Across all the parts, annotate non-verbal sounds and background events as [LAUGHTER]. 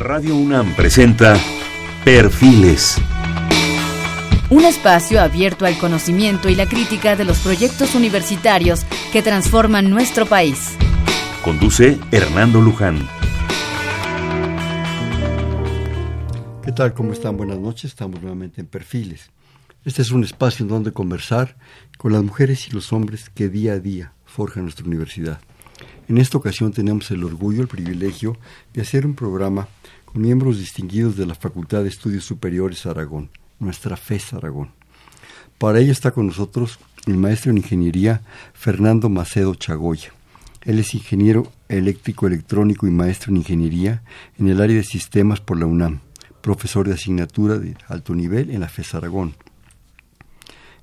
Radio UNAM presenta Perfiles. Un espacio abierto al conocimiento y la crítica de los proyectos universitarios que transforman nuestro país. Conduce Hernando Luján. ¿Qué tal? ¿Cómo están? Buenas noches. Estamos nuevamente en Perfiles. Este es un espacio en donde conversar con las mujeres y los hombres que día a día forjan nuestra universidad. En esta ocasión tenemos el orgullo, el privilegio de hacer un programa miembros distinguidos de la Facultad de Estudios Superiores Aragón, nuestra FES Aragón. Para ello está con nosotros el maestro en ingeniería Fernando Macedo Chagoya. Él es ingeniero eléctrico electrónico y maestro en ingeniería en el área de sistemas por la UNAM, profesor de asignatura de alto nivel en la FES Aragón.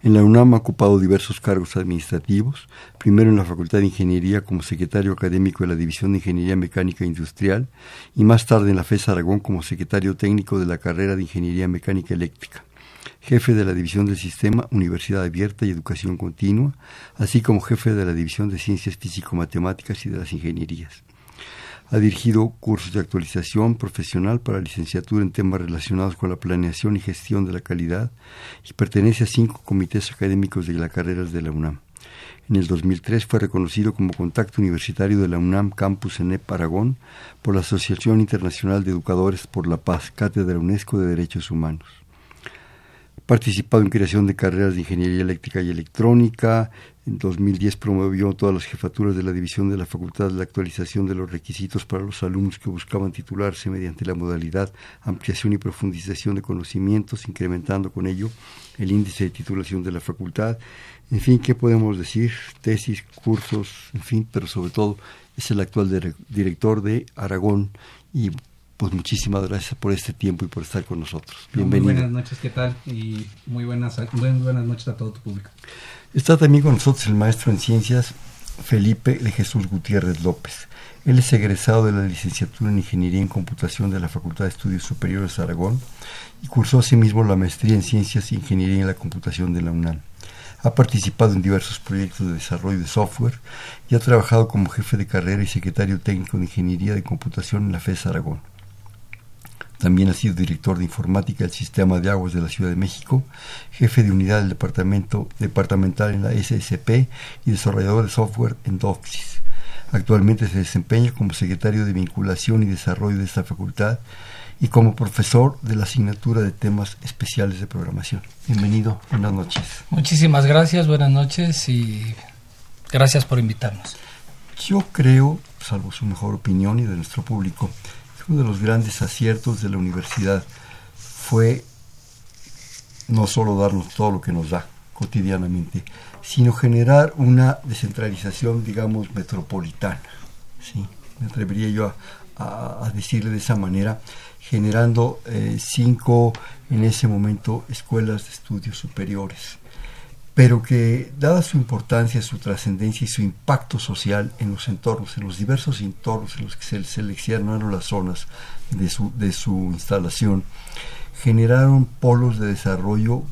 En la UNAM ha ocupado diversos cargos administrativos, primero en la Facultad de Ingeniería como secretario académico de la División de Ingeniería Mecánica Industrial y más tarde en la FES Aragón como secretario técnico de la carrera de Ingeniería Mecánica Eléctrica, jefe de la División del Sistema Universidad Abierta y Educación Continua, así como jefe de la División de Ciencias Físico-Matemáticas y de las Ingenierías. Ha dirigido cursos de actualización profesional para licenciatura en temas relacionados con la planeación y gestión de la calidad y pertenece a cinco comités académicos de las carreras de la UNAM. En el 2003 fue reconocido como contacto universitario de la UNAM Campus en Aragón por la Asociación Internacional de Educadores por la Paz, Cátedra UNESCO de Derechos Humanos participado en creación de carreras de ingeniería eléctrica y electrónica. En 2010 promovió todas las jefaturas de la división de la Facultad la actualización de los requisitos para los alumnos que buscaban titularse mediante la modalidad ampliación y profundización de conocimientos, incrementando con ello el índice de titulación de la facultad. En fin, ¿qué podemos decir? Tesis, cursos, en fin, pero sobre todo es el actual director de Aragón y pues muchísimas gracias por este tiempo y por estar con nosotros. Bienvenido. Muy buenas noches, ¿qué tal? Y muy buenas, buenas noches a todo tu público. Está también con nosotros el maestro en ciencias Felipe de Jesús Gutiérrez López. Él es egresado de la licenciatura en Ingeniería en Computación de la Facultad de Estudios Superiores de Aragón y cursó asimismo la maestría en Ciencias e Ingeniería en la Computación de la UNAM. Ha participado en diversos proyectos de desarrollo de software y ha trabajado como jefe de carrera y secretario técnico de Ingeniería de Computación en la FES Aragón. También ha sido director de informática del Sistema de Aguas de la Ciudad de México, jefe de unidad del departamento departamental en la SSP y desarrollador de software en Doxis. Actualmente se desempeña como secretario de vinculación y desarrollo de esta facultad y como profesor de la asignatura de temas especiales de programación. Bienvenido, buenas noches. Muchísimas gracias, buenas noches y gracias por invitarnos. Yo creo, salvo su mejor opinión y de nuestro público, uno de los grandes aciertos de la universidad fue no solo darnos todo lo que nos da cotidianamente, sino generar una descentralización, digamos, metropolitana. ¿sí? Me atrevería yo a, decirle de esa manera, generando eh, cinco, en ese momento, escuelas de estudios superiores pero que dada su importancia, su trascendencia y su impacto social en los entornos, en los diversos entornos en los que se seleccionaron las zonas de su, de su instalación, generaron polos de desarrollo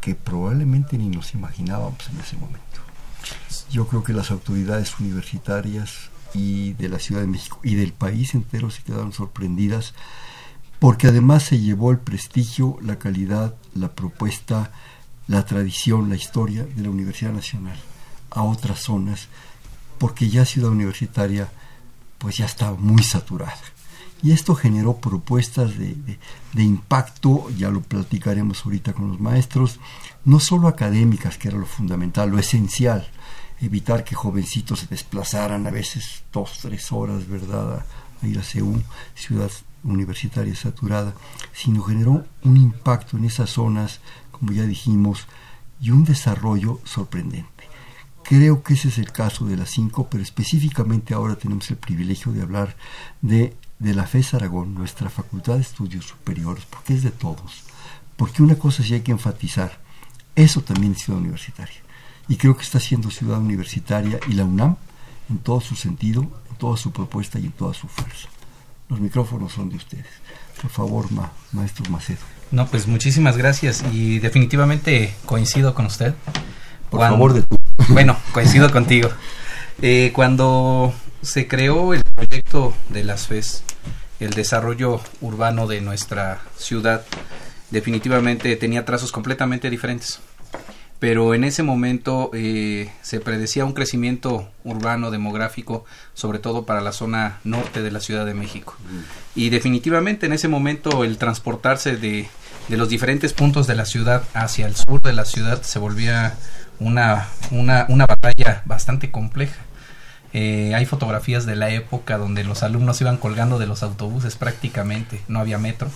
que probablemente ni nos imaginábamos en ese momento. Yo creo que las autoridades universitarias y de la Ciudad de México y del país entero se quedaron sorprendidas porque además se llevó el prestigio, la calidad, la propuesta, la tradición, la historia de la Universidad Nacional a otras zonas, porque ya Ciudad Universitaria pues ya estaba muy saturada. Y esto generó propuestas de, de, impacto, ya lo platicaremos ahorita con los maestros, no solo académicas, que era lo fundamental, lo esencial, evitar que jovencitos se desplazaran a veces dos, tres horas, ¿verdad?, a ir a CEU, ciudad universitaria saturada, sino generó un impacto en esas zonas como ya dijimos, y un desarrollo sorprendente. Creo que ese es el caso de las cinco, pero específicamente ahora tenemos el privilegio de hablar de, de la FES Aragón, nuestra Facultad de Estudios Superiores, porque es de todos. Porque una cosa sí hay que enfatizar, eso también es ciudad universitaria. Y creo que está siendo ciudad universitaria y la UNAM en todo su sentido, en toda su propuesta y en toda su fuerza. Los micrófonos son de ustedes. Por favor, maestro Macedo. No, pues muchísimas gracias y definitivamente coincido con usted. Por favor, de [LAUGHS] Bueno, coincido contigo. Eh, cuando se creó el proyecto de las FES, el desarrollo urbano de nuestra ciudad definitivamente tenía trazos completamente diferentes. Pero en ese momento eh, se predecía un crecimiento urbano demográfico, sobre todo para la zona norte de la Ciudad de México. Y definitivamente en ese momento el transportarse de, de los diferentes puntos de la ciudad hacia el sur de la ciudad se volvía una, una, una batalla bastante compleja. Eh, hay fotografías de la época donde los alumnos iban colgando de los autobuses prácticamente, no había metro.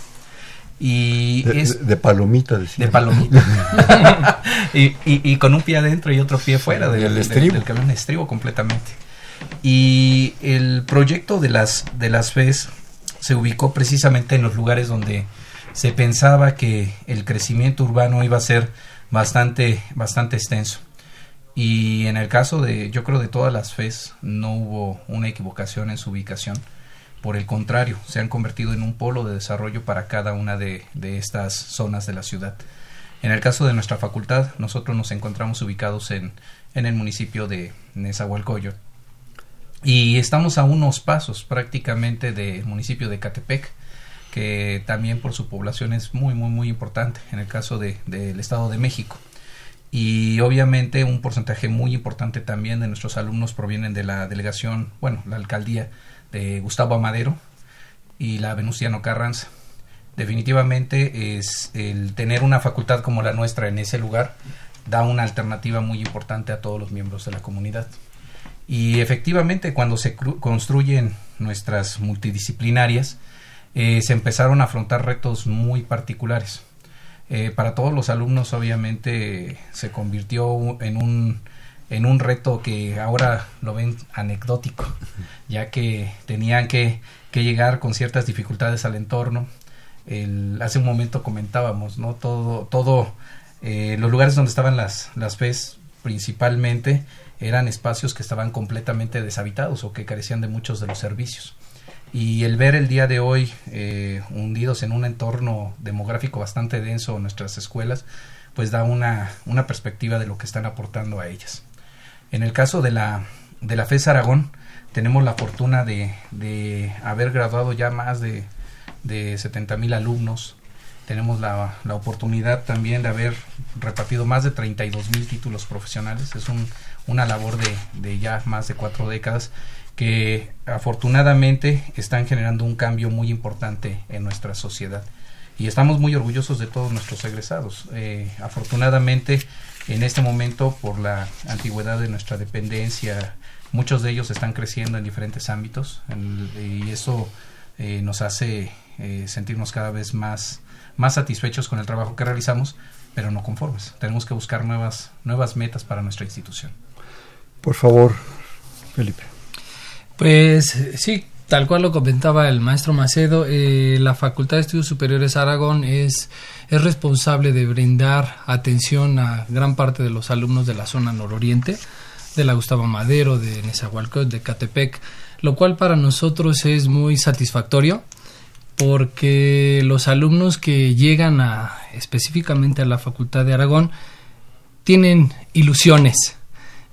Y de, es de palomita, decía. de palomita. [LAUGHS] [LAUGHS] y, y, y con un pie adentro y otro pie fuera del, del del- estribo. del camión estribo completamente. Y el proyecto de las, de las FES se ubicó precisamente en los lugares donde se pensaba que el crecimiento urbano iba a ser bastante, bastante extenso. Y en el caso de, yo creo de todas las FES, no hubo una equivocación en su ubicación. Por el contrario, se han convertido en un polo de desarrollo para cada una de, de estas zonas de la ciudad. En el caso de nuestra facultad, nosotros nos encontramos ubicados en, en el municipio de Nezahualcóyotl y estamos a unos pasos prácticamente del municipio de Catepec, que también por su población es muy, muy, muy importante en el caso de- del Estado de México. Y obviamente un porcentaje muy importante también de nuestros alumnos provienen de la delegación, bueno, la alcaldía de Gustavo Amadero y la Venustiano Carranza. Definitivamente es el tener una facultad como la nuestra en ese lugar da una alternativa muy importante a todos los miembros de la comunidad. Y efectivamente, cuando se construyen nuestras multidisciplinarias, eh, se empezaron a afrontar retos muy particulares. Eh, para todos los alumnos, obviamente, se convirtió en un, en un reto que ahora lo ven anecdótico, ya que tenían que, que llegar con ciertas dificultades al entorno. El- hace un momento comentábamos, ¿no? Todo, todo, eh, los lugares donde estaban las, las FES principalmente eran espacios que estaban completamente deshabitados o que carecían de muchos de los servicios. Y el ver el día de hoy eh, hundidos en un entorno demográfico bastante denso en nuestras escuelas, pues da una, una perspectiva de lo que están aportando a ellas. En el caso de la, de la FES Aragón, tenemos la fortuna de, de haber graduado ya más de, de 70 mil alumnos. Tenemos la, la oportunidad también de haber repartido más de 32 mil títulos profesionales. Es un, una labor de, de ya más de cuatro décadas que afortunadamente están generando un cambio muy importante en nuestra sociedad. Y estamos muy orgullosos de todos nuestros egresados. Eh, afortunadamente, en este momento, por la antigüedad de nuestra dependencia, muchos de ellos están creciendo en diferentes ámbitos y eso eh, nos hace eh, sentirnos cada vez más, más satisfechos con el trabajo que realizamos, pero no conformes. Tenemos que buscar nuevas, nuevas metas para nuestra institución. Por favor, Felipe. Pues sí, tal cual lo comentaba el maestro Macedo, eh, la Facultad de Estudios Superiores Aragón es, es responsable de brindar atención a gran parte de los alumnos de la zona nororiente, de la Gustavo Madero, de Nezahualcóyotl, de Catepec, lo cual para nosotros es muy satisfactorio porque los alumnos que llegan a específicamente a la Facultad de Aragón tienen ilusiones,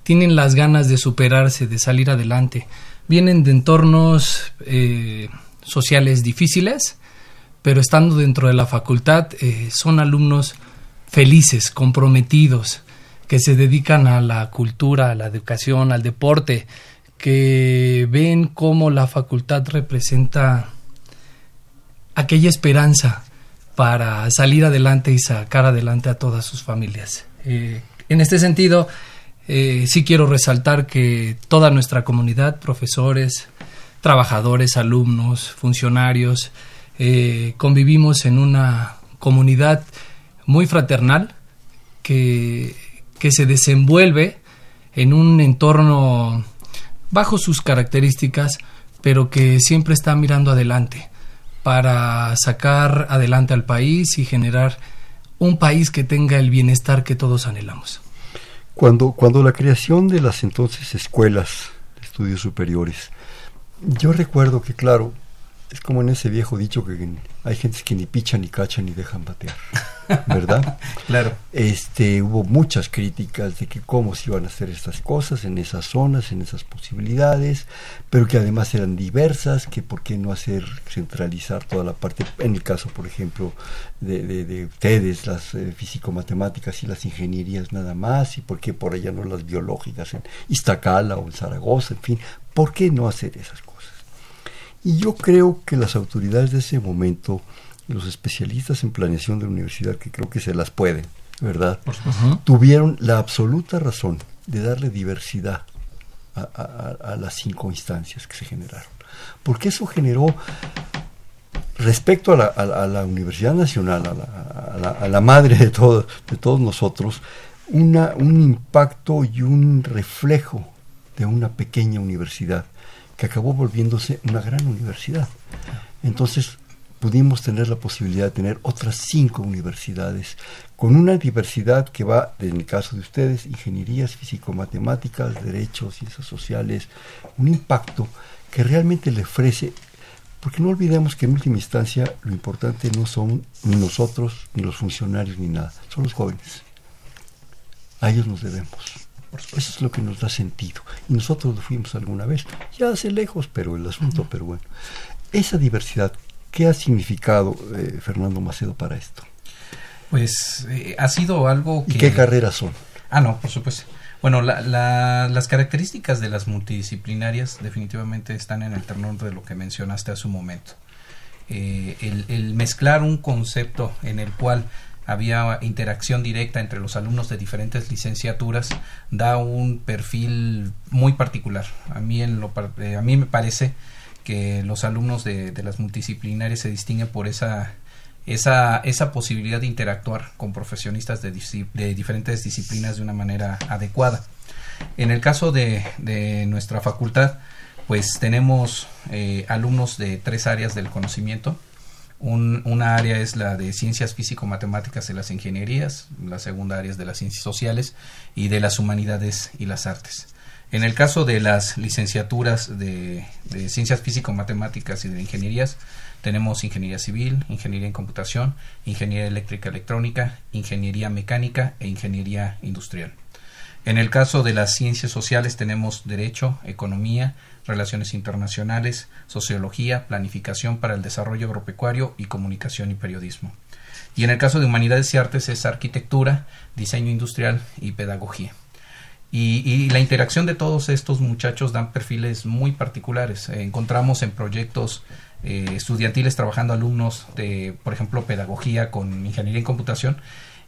tienen las ganas de superarse, de salir adelante. Vienen de entornos eh, sociales difíciles, pero estando dentro de la facultad eh, son alumnos felices, comprometidos, que se dedican a la cultura, a la educación, al deporte, que ven cómo la facultad representa aquella esperanza para salir adelante y sacar adelante a todas sus familias. Eh, en este sentido, eh, sí quiero resaltar que toda nuestra comunidad, profesores, trabajadores, alumnos, funcionarios, eh, convivimos en una comunidad muy fraternal que, que se desenvuelve en un entorno bajo sus características, pero que siempre está mirando adelante para sacar adelante al país y generar un país que tenga el bienestar que todos anhelamos. Cuando, cuando la creación de las entonces escuelas de estudios superiores, yo recuerdo que, claro, es como en ese viejo dicho que hay gente que ni pichan ni cachan ni dejan batear, ¿verdad? [LAUGHS] claro. Este, hubo muchas críticas de que cómo se iban a hacer estas cosas en esas zonas, en esas posibilidades, pero que además eran diversas, que por qué no hacer centralizar toda la parte, en el caso, por ejemplo, de, de, ustedes, las eh, físico-matemáticas y las ingenierías nada más, y por qué por allá no las biológicas en Iztacala o en Zaragoza, en fin, ¿por qué no hacer esas cosas? Y yo creo que las autoridades de ese momento, los especialistas en planeación de la universidad, que creo que se las pueden, ¿verdad? Tuvieron la absoluta razón de darle diversidad a, las cinco instancias que se generaron. Porque eso generó, respecto a la, Universidad Nacional, a la, madre de, todos de todos nosotros, una, un impacto y un reflejo de una pequeña universidad que acabó volviéndose una gran universidad. Entonces pudimos tener la posibilidad de tener otras cinco universidades con una diversidad que va, en el caso de ustedes, ingenierías, físico-matemáticas, derechos, ciencias sociales, un impacto que realmente le ofrece, porque no olvidemos que en última instancia lo importante no son ni nosotros, ni los funcionarios, ni nada, son los jóvenes. A ellos nos debemos. Eso es lo que nos da sentido. Y nosotros lo fuimos alguna vez, ya hace lejos, pero el asunto, pero bueno. Esa diversidad, ¿qué ha significado eh, Fernando Macedo para esto? Pues eh, ha sido algo que... ¿Y qué carreras son? Ah, no, por supuesto. Bueno, las características de las multidisciplinarias definitivamente están en el terreno de lo que mencionaste hace un momento. Eh, el, mezclar un concepto en el cual había interacción directa entre los alumnos de diferentes licenciaturas, da un perfil muy particular. A mí, en lo, eh, a mí me parece que los alumnos de, las multidisciplinarias se distinguen por esa, esa, esa posibilidad de interactuar con profesionistas de, de diferentes disciplinas de una manera adecuada. En el caso de, de nuestra facultad, pues tenemos eh, alumnos de tres áreas del conocimiento, una área es la de ciencias físico-matemáticas y las ingenierías, la segunda área es de las ciencias sociales y de las humanidades y las artes. En el caso de las licenciaturas de, ciencias físico-matemáticas y de ingenierías, tenemos ingeniería civil, ingeniería en computación, ingeniería eléctrica electrónica, ingeniería mecánica e ingeniería industrial. En el caso de las ciencias sociales tenemos derecho, economía, relaciones internacionales, sociología, planificación para el desarrollo agropecuario y comunicación y periodismo. Y en el caso de humanidades y artes es arquitectura, diseño industrial y pedagogía. Y, la interacción de todos estos muchachos dan perfiles muy particulares. encontramos en proyectos eh, estudiantiles trabajando alumnos de, por ejemplo, pedagogía con ingeniería en computación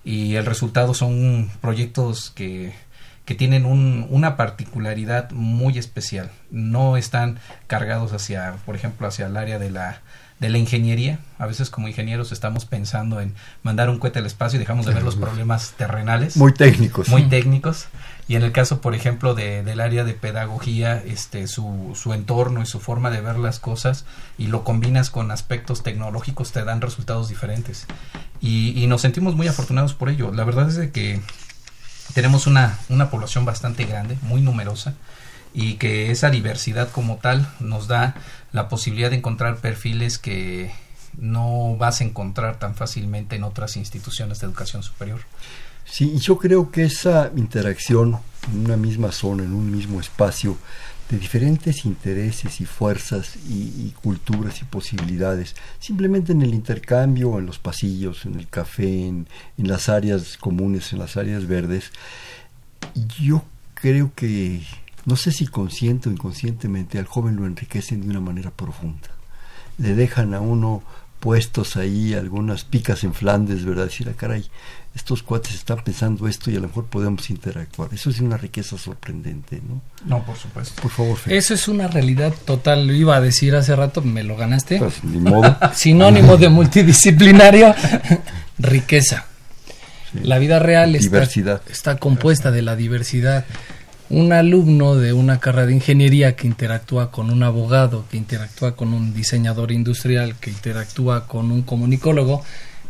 y el resultado son proyectos que que tienen un, una particularidad muy especial. No están cargados hacia, por ejemplo, hacia el área de la, de la ingeniería. A veces como ingenieros estamos pensando en mandar un cohete al espacio y dejamos de ver los problemas terrenales. Muy técnicos. Muy técnicos. Y en el caso, por ejemplo, de, del área de pedagogía, este, su, su entorno y su forma de ver las cosas y lo combinas con aspectos tecnológicos te dan resultados diferentes. Y, y nos sentimos muy afortunados por ello. La verdad es de que tenemos una, una población bastante grande, muy numerosa, y que esa diversidad como tal nos da la posibilidad de encontrar perfiles que no vas a encontrar tan fácilmente en otras instituciones de educación superior. Sí, yo creo que esa interacción en una misma zona, en un mismo espacio, de diferentes intereses y fuerzas y, culturas y posibilidades, simplemente en el intercambio, en los pasillos, en el café, en, en, las áreas comunes, en las áreas verdes, yo creo que, no sé si consciente o inconscientemente, al joven lo enriquecen de una manera profunda. Le dejan a uno puestos ahí algunas picas en Flandes, ¿verdad? Decir, ah, caray, estos cuates están pensando esto y a lo mejor podemos interactuar. Eso es una riqueza sorprendente, ¿no? No, por supuesto. Por favor, Eso es una realidad total. Lo iba a decir hace rato, me lo ganaste. Pues, ni modo. [LAUGHS] Sinónimo de multidisciplinario, [LAUGHS] riqueza. La vida real está, está compuesta de la diversidad. Un alumno de una carrera de ingeniería que interactúa con un abogado, que interactúa con un diseñador industrial, que interactúa con un comunicólogo,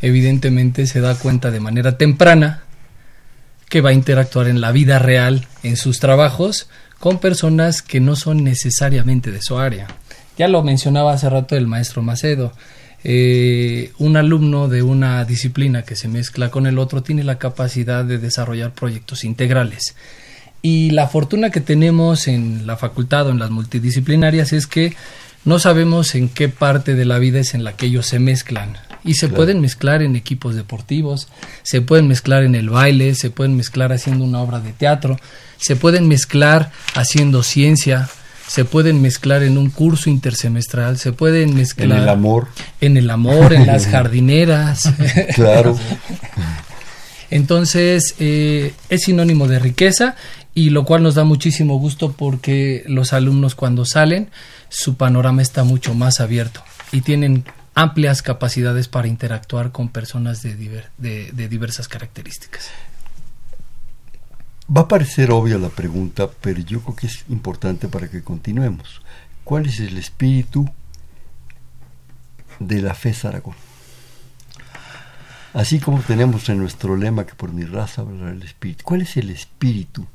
evidentemente se da cuenta de manera temprana que va a interactuar en la vida real, en sus trabajos, con personas que no son necesariamente de su área. Ya lo mencionaba hace rato el maestro Macedo. Eh, un alumno de una disciplina que se mezcla con el otro tiene la capacidad de desarrollar proyectos integrales. Y la fortuna que tenemos en la facultad o en las multidisciplinarias es que no sabemos en qué parte de la vida es en la que ellos se mezclan. Y se pueden mezclar en equipos deportivos, se pueden mezclar en el baile, se pueden mezclar haciendo una obra de teatro, se pueden mezclar haciendo ciencia, se pueden mezclar en un curso intersemestral, se pueden mezclar en el amor, en el amor, en las [LAUGHS] jardineras. [LAUGHS] claro. Entonces eh, es sinónimo de riqueza y lo cual nos da muchísimo gusto porque los alumnos cuando salen su panorama está mucho más abierto y tienen amplias capacidades para interactuar con personas de, de diversas características. Va a parecer obvia la pregunta, pero yo creo que es importante para que continuemos. ¿Cuál es el espíritu de la fe Aragón? Así como tenemos en nuestro lema que por mi raza hablará el espíritu. ¿Cuál es el espíritu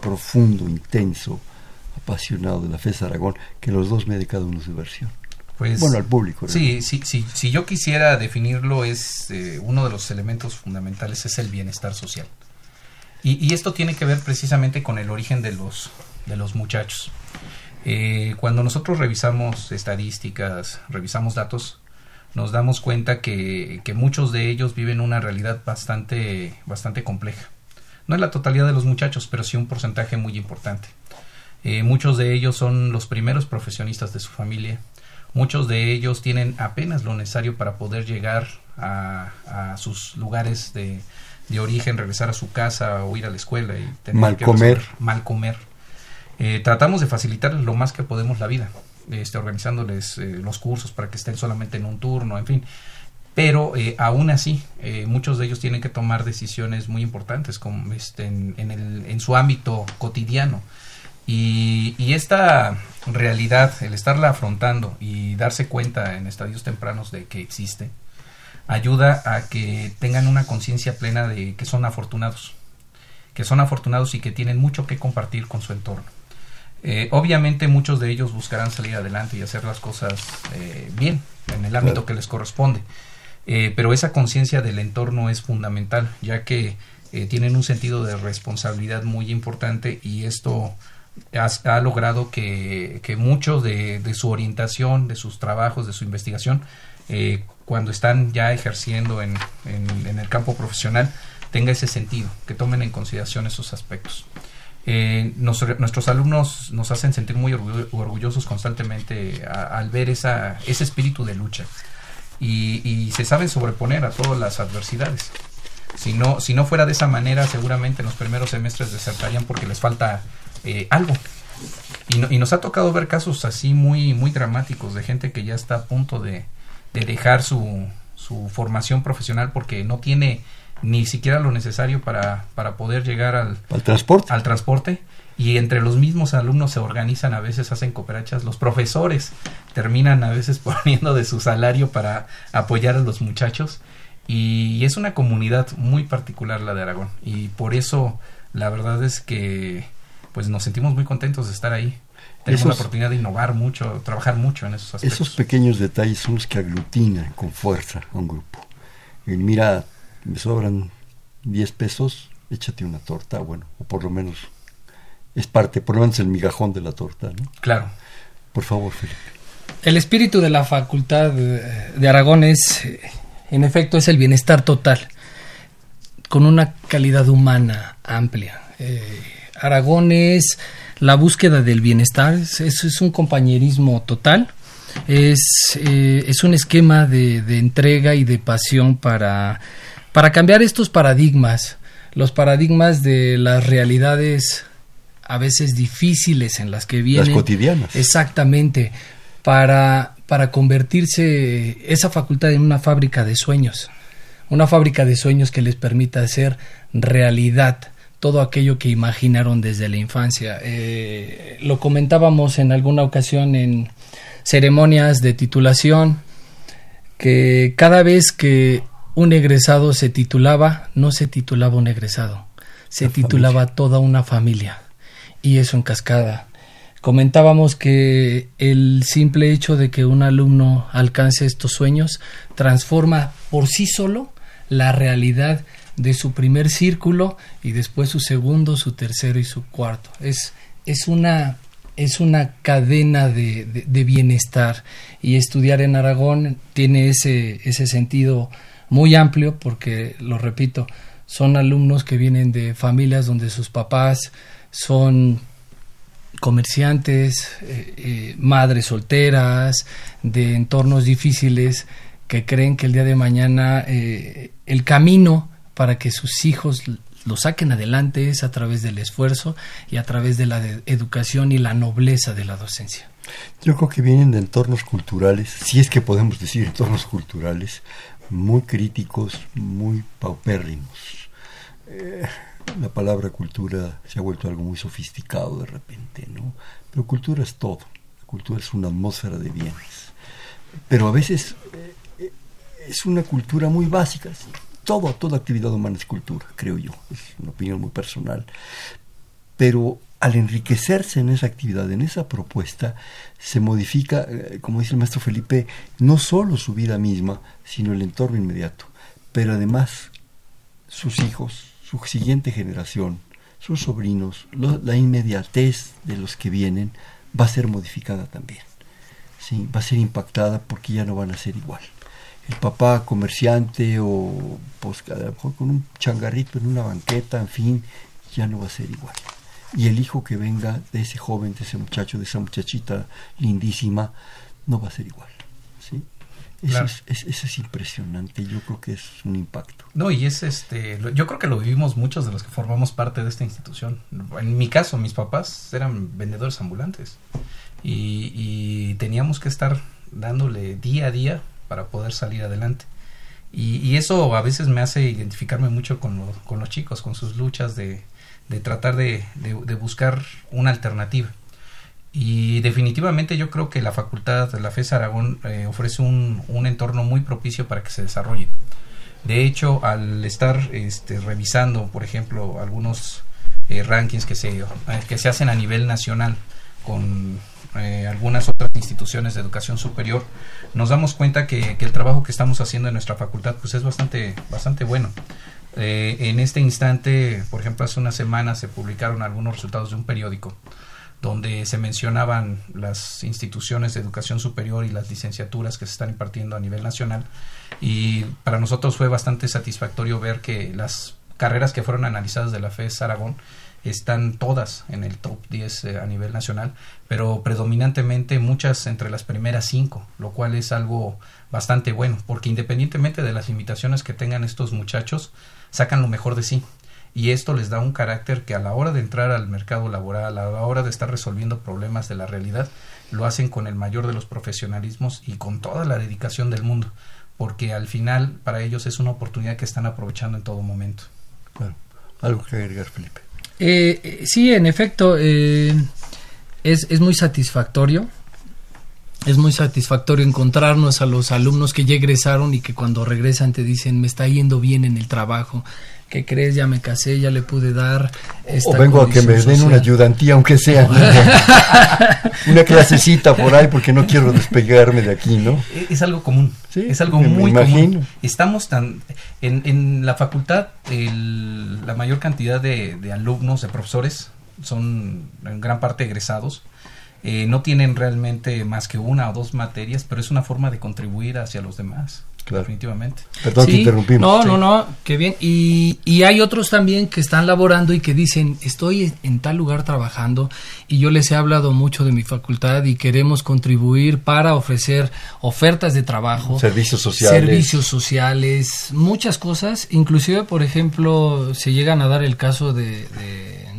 profundo, intenso, apasionado de la fe Aragón que los dos me de cada uno su versión? Pues, bueno, al público. Sí, sí, sí, si yo quisiera definirlo, es eh, uno de los elementos fundamentales es el bienestar social. Y, esto tiene que ver precisamente con el origen de los, de los muchachos. Eh, cuando nosotros revisamos estadísticas, revisamos datos, nos damos cuenta que, muchos de ellos viven una realidad bastante, bastante compleja. No es la totalidad de los muchachos, pero sí un porcentaje muy importante. Eh, muchos de ellos son los primeros profesionistas de su familia. Muchos de ellos tienen apenas lo necesario para poder llegar a sus lugares de, de origen regresar a su casa o ir a la escuela y tener mal comer. mal comer. Eh, tratamos de facilitarles lo más que podemos la vida, este, organizándoles eh, los cursos para que estén solamente en un turno, en fin. Pero eh, aún así, muchos de ellos tienen que tomar decisiones muy importantes como este, en, el, en su ámbito cotidiano. Y, y, esta realidad, el estarla afrontando y darse cuenta en estadios tempranos de que existe, ayuda a que tengan una conciencia plena de que son afortunados, que son afortunados y que tienen mucho que compartir con su entorno. Eh, obviamente muchos de ellos buscarán salir adelante y hacer las cosas eh, bien en el ámbito que les corresponde, eh, pero esa conciencia del entorno es fundamental, ya que tienen un sentido de responsabilidad muy importante y esto ha, logrado que, que mucho de, su orientación, de sus trabajos, de su investigación, cuando están ya ejerciendo en, el campo profesional tenga ese sentido, que tomen en consideración esos aspectos. Eh, nuestros alumnos nos hacen sentir muy orgullosos constantemente al ver ese espíritu de lucha y, se saben sobreponer a todas las adversidades. Si no, si no fuera de esa manera, seguramente en los primeros semestres desertarían porque les falta eh, algo. Y, y, nos ha tocado ver casos así muy, muy dramáticos de gente que ya está a punto de, de dejar su, su formación profesional porque no tiene ni siquiera lo necesario para, para poder llegar al, al transporte. al transporte y entre los mismos alumnos se organizan, a veces hacen cooperachas, los profesores terminan a veces [LAUGHS] poniendo de su salario para apoyar a los muchachos y es una comunidad muy particular la de Aragón y por eso la verdad es que pues nos sentimos muy contentos de estar ahí tenemos la oportunidad de innovar mucho, trabajar mucho en esos aspectos. Esos pequeños detalles son los que aglutinan con fuerza a un grupo. mira, me sobran 10 pesos, échate una torta, bueno, o por lo menos es parte, por lo menos el migajón de la torta, ¿no? Claro. Por favor, Felipe. El espíritu de la Facultad de Aragón es, en efecto, es el bienestar total, con una calidad humana amplia. Eh, Aragón es la búsqueda del bienestar, es, es un compañerismo total, es, eh, es un esquema de, de, entrega y de pasión para, para cambiar estos paradigmas, los paradigmas de las realidades a veces difíciles en las que vienen. Las cotidianas. Exactamente, para, para convertirse esa facultad en una fábrica de sueños, una fábrica de sueños que les permita hacer realidad todo aquello que imaginaron desde la infancia. Eh, lo comentábamos en alguna ocasión en ceremonias de titulación, que cada vez que un egresado se titulaba, no se titulaba un egresado, se titulaba toda una familia. Y eso en cascada. comentábamos que el simple hecho de que un alumno alcance estos sueños transforma por sí solo la realidad de su primer círculo y después su segundo, su tercero y su cuarto. Es, es, una, es una cadena de, de, bienestar y estudiar en Aragón tiene ese, ese sentido muy amplio porque, lo repito, son alumnos que vienen de familias donde sus papás son comerciantes, eh, eh, madres solteras, de entornos difíciles que creen que el día de mañana eh, el camino para que sus hijos lo saquen adelante es a través del esfuerzo y a través de la educación y la nobleza de la docencia. Yo creo que vienen de entornos culturales, si es que podemos decir entornos culturales, muy críticos, muy paupérrimos. Eh, la palabra cultura se ha vuelto algo muy sofisticado de repente, ¿no? Pero cultura es todo. Cultura es una atmósfera de bienes. Pero a veces eh, eh, es una cultura muy básica. Todo, toda actividad humana es cultura, creo yo. Es una opinión muy personal. Pero al enriquecerse en esa actividad, en esa propuesta, se modifica, eh, como dice el maestro Felipe, no solo su vida misma, sino el entorno inmediato, pero además sus hijos, su siguiente generación, sus sobrinos, la inmediatez de los que vienen va a ser modificada también. ¿sí? Va a ser impactada porque ya no van a ser igual. El papá comerciante o pues, a lo mejor con un changarrito en una banqueta, en fin, ya no va a ser igual y el hijo que venga de ese joven, de ese muchacho, de esa muchachita lindísima, no va a ser igual. ¿sí? Eso, es, eso, es, impresionante, yo creo que es un impacto. No, y es este, yo creo que lo vivimos muchos de los que formamos parte de esta institución. En mi caso, mis papás eran vendedores ambulantes y, y teníamos que estar dándole día a día para poder salir adelante. Y, eso a veces me hace identificarme mucho con, lo, con los chicos, con sus luchas de, tratar de, buscar una alternativa. Y definitivamente yo creo que la facultad de la FES Aragón eh, ofrece un, entorno muy propicio para que se desarrolle. De hecho, al estar este, revisando, por ejemplo, algunos eh, rankings que se, que se hacen a nivel nacional con eh, algunas otras instituciones de educación superior, nos damos cuenta que, el trabajo que estamos haciendo en nuestra facultad pues es bastante, bastante bueno. Eh, en este instante, por ejemplo, hace una semana se publicaron algunos resultados de un periódico donde se mencionaban las instituciones de educación superior y las licenciaturas que se están impartiendo a nivel nacional y para nosotros fue bastante satisfactorio ver que las carreras que fueron analizadas de la FES Aragón están todas en el top 10 eh, a nivel nacional, pero predominantemente muchas entre las primeras cinco, lo cual es algo bastante bueno, porque independientemente de las limitaciones que tengan estos muchachos, sacan lo mejor de sí. Y esto les da un carácter que a la hora de entrar al mercado laboral, a la hora de estar resolviendo problemas de la realidad, lo hacen con el mayor de los profesionalismos y con toda la dedicación del mundo, porque al final para ellos es una oportunidad que están aprovechando en todo momento. Bueno, algo que agregar, Felipe. Eh, sí, en efecto, eh, es, es muy satisfactorio es muy satisfactorio encontrarnos a los alumnos que ya egresaron y que cuando regresan te dicen me está yendo bien en el trabajo. ¿Qué crees? Ya me casé, ya le pude dar. Esta o vengo a que me den una ayudantía, aunque sea [LAUGHS] una clasecita por ahí, porque no quiero despegarme de aquí, ¿no? Es algo común. ¿Sí? Es algo muy común. Estamos tan. En, en la facultad, el, la mayor cantidad de, de alumnos, de profesores, son en gran parte egresados eh, no tienen realmente más que una o dos materias, pero es una forma de contribuir hacia los demás. Definitivamente. Perdón que interrumpimos. No, no, no, qué bien. Y, y hay otros también que están laborando y que dicen, estoy en tal lugar trabajando y yo les he hablado mucho de mi facultad y queremos contribuir para ofrecer ofertas de trabajo. Servicios sociales. Servicios sociales, muchas cosas. Inclusive, por ejemplo, se llegan a dar el caso de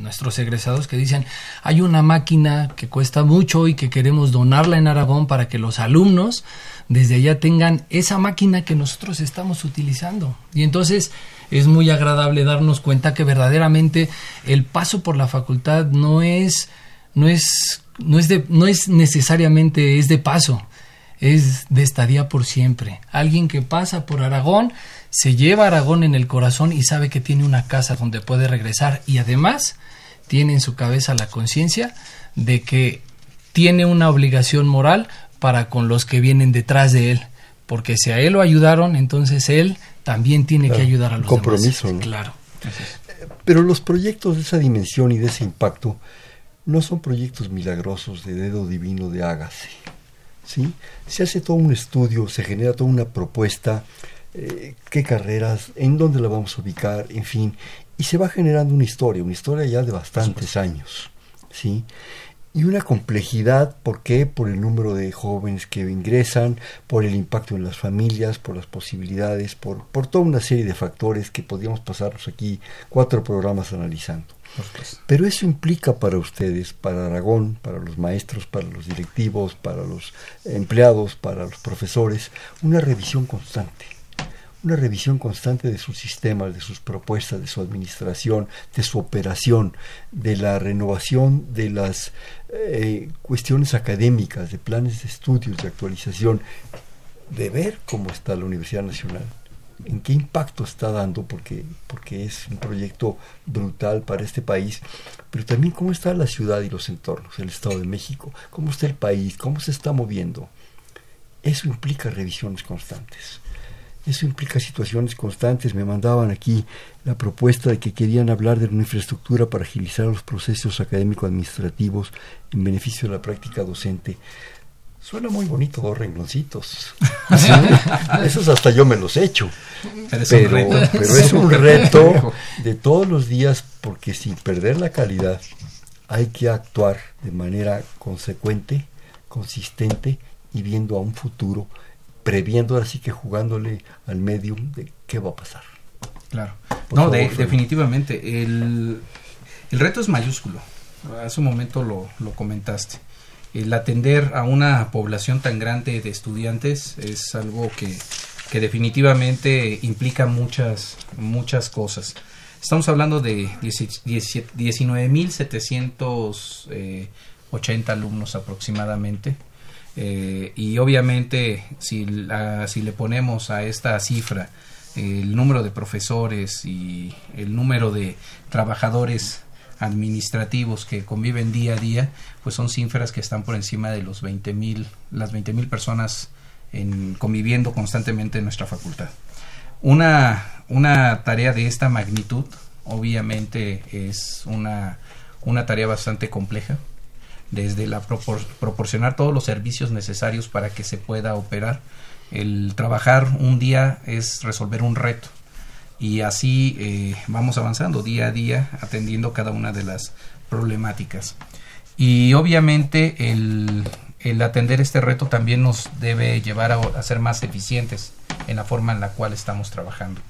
nuestros egresados que dicen, hay una máquina que cuesta mucho y que queremos donarla en Aragón para que los alumnos desde allá tengan esa máquina que nosotros estamos utilizando. Y entonces es muy agradable darnos cuenta que verdaderamente el paso por la facultad no es no es no es de, no es necesariamente es de paso, es de estadía por siempre. Alguien que pasa por Aragón se lleva Aragón en el corazón y sabe que tiene una casa donde puede regresar y además tiene en su cabeza la conciencia de que tiene una obligación moral para con los que vienen detrás de él, porque si a él lo ayudaron, entonces él también tiene que ayudar a los compromiso, demás. Claro. Pero los proyectos de esa dimensión y de ese impacto no son proyectos milagrosos de dedo divino de hágase. ¿sí? Se hace todo un estudio, se genera toda una propuesta, eh, qué carreras, en dónde la vamos a ubicar, en fin, y se va generando una historia, una historia ya de bastantes años. ¿sí? y una complejidad, ¿por qué? Por el número de jóvenes que ingresan, por el impacto en las familias, por las posibilidades, por, por toda una serie de factores que podríamos pasarnos aquí cuatro programas analizando. Pero eso implica para ustedes, para Aragón, para los maestros, para los directivos, para los empleados, para los profesores, una revisión constante una revisión constante de sus sistemas, de sus propuestas, de su administración, de su operación, de la renovación de las eh, cuestiones académicas, de planes de estudios, de actualización, de ver cómo está la Universidad Nacional, en qué impacto está dando, porque, porque es un proyecto brutal para este país, pero también cómo está la ciudad y los entornos, el Estado de México, cómo está el país, cómo se está moviendo. Eso implica revisiones constantes. Eso implica situaciones constantes. Me mandaban aquí la propuesta de que querían hablar de una infraestructura para agilizar los procesos académico-administrativos en beneficio de la práctica docente. Suena muy bonito dos rengloncitos. [LAUGHS] Esos hasta yo me los echo. Pero es, un reto. pero es un [LAUGHS] reto [LAUGHS] de todos los días porque sin perder la calidad hay que actuar de manera consecuente, consistente y viendo a un futuro previendo así que jugándole al medium de qué va a pasar. Claro. no, definitivamente. El, el, reto es mayúsculo. Hace un momento lo, lo comentaste. El atender a una población tan grande de estudiantes es algo que, que definitivamente implica muchas, muchas cosas. Estamos hablando de 19.780 eh, alumnos aproximadamente eh, y obviamente si, si le ponemos a esta cifra el número de profesores y el número de trabajadores administrativos que conviven día a día, pues son cifras que están por encima de los 20 mil, las 20 mil personas en, conviviendo constantemente en nuestra facultad. Una, una tarea de esta magnitud, obviamente, es una, una tarea bastante compleja desde la proporcionar todos los servicios necesarios para que se pueda operar. El trabajar un día es resolver un reto y así eh, vamos avanzando día a día atendiendo cada una de las problemáticas. Y obviamente el, el atender este reto también nos debe llevar a, a, ser más eficientes en la forma en la cual estamos trabajando.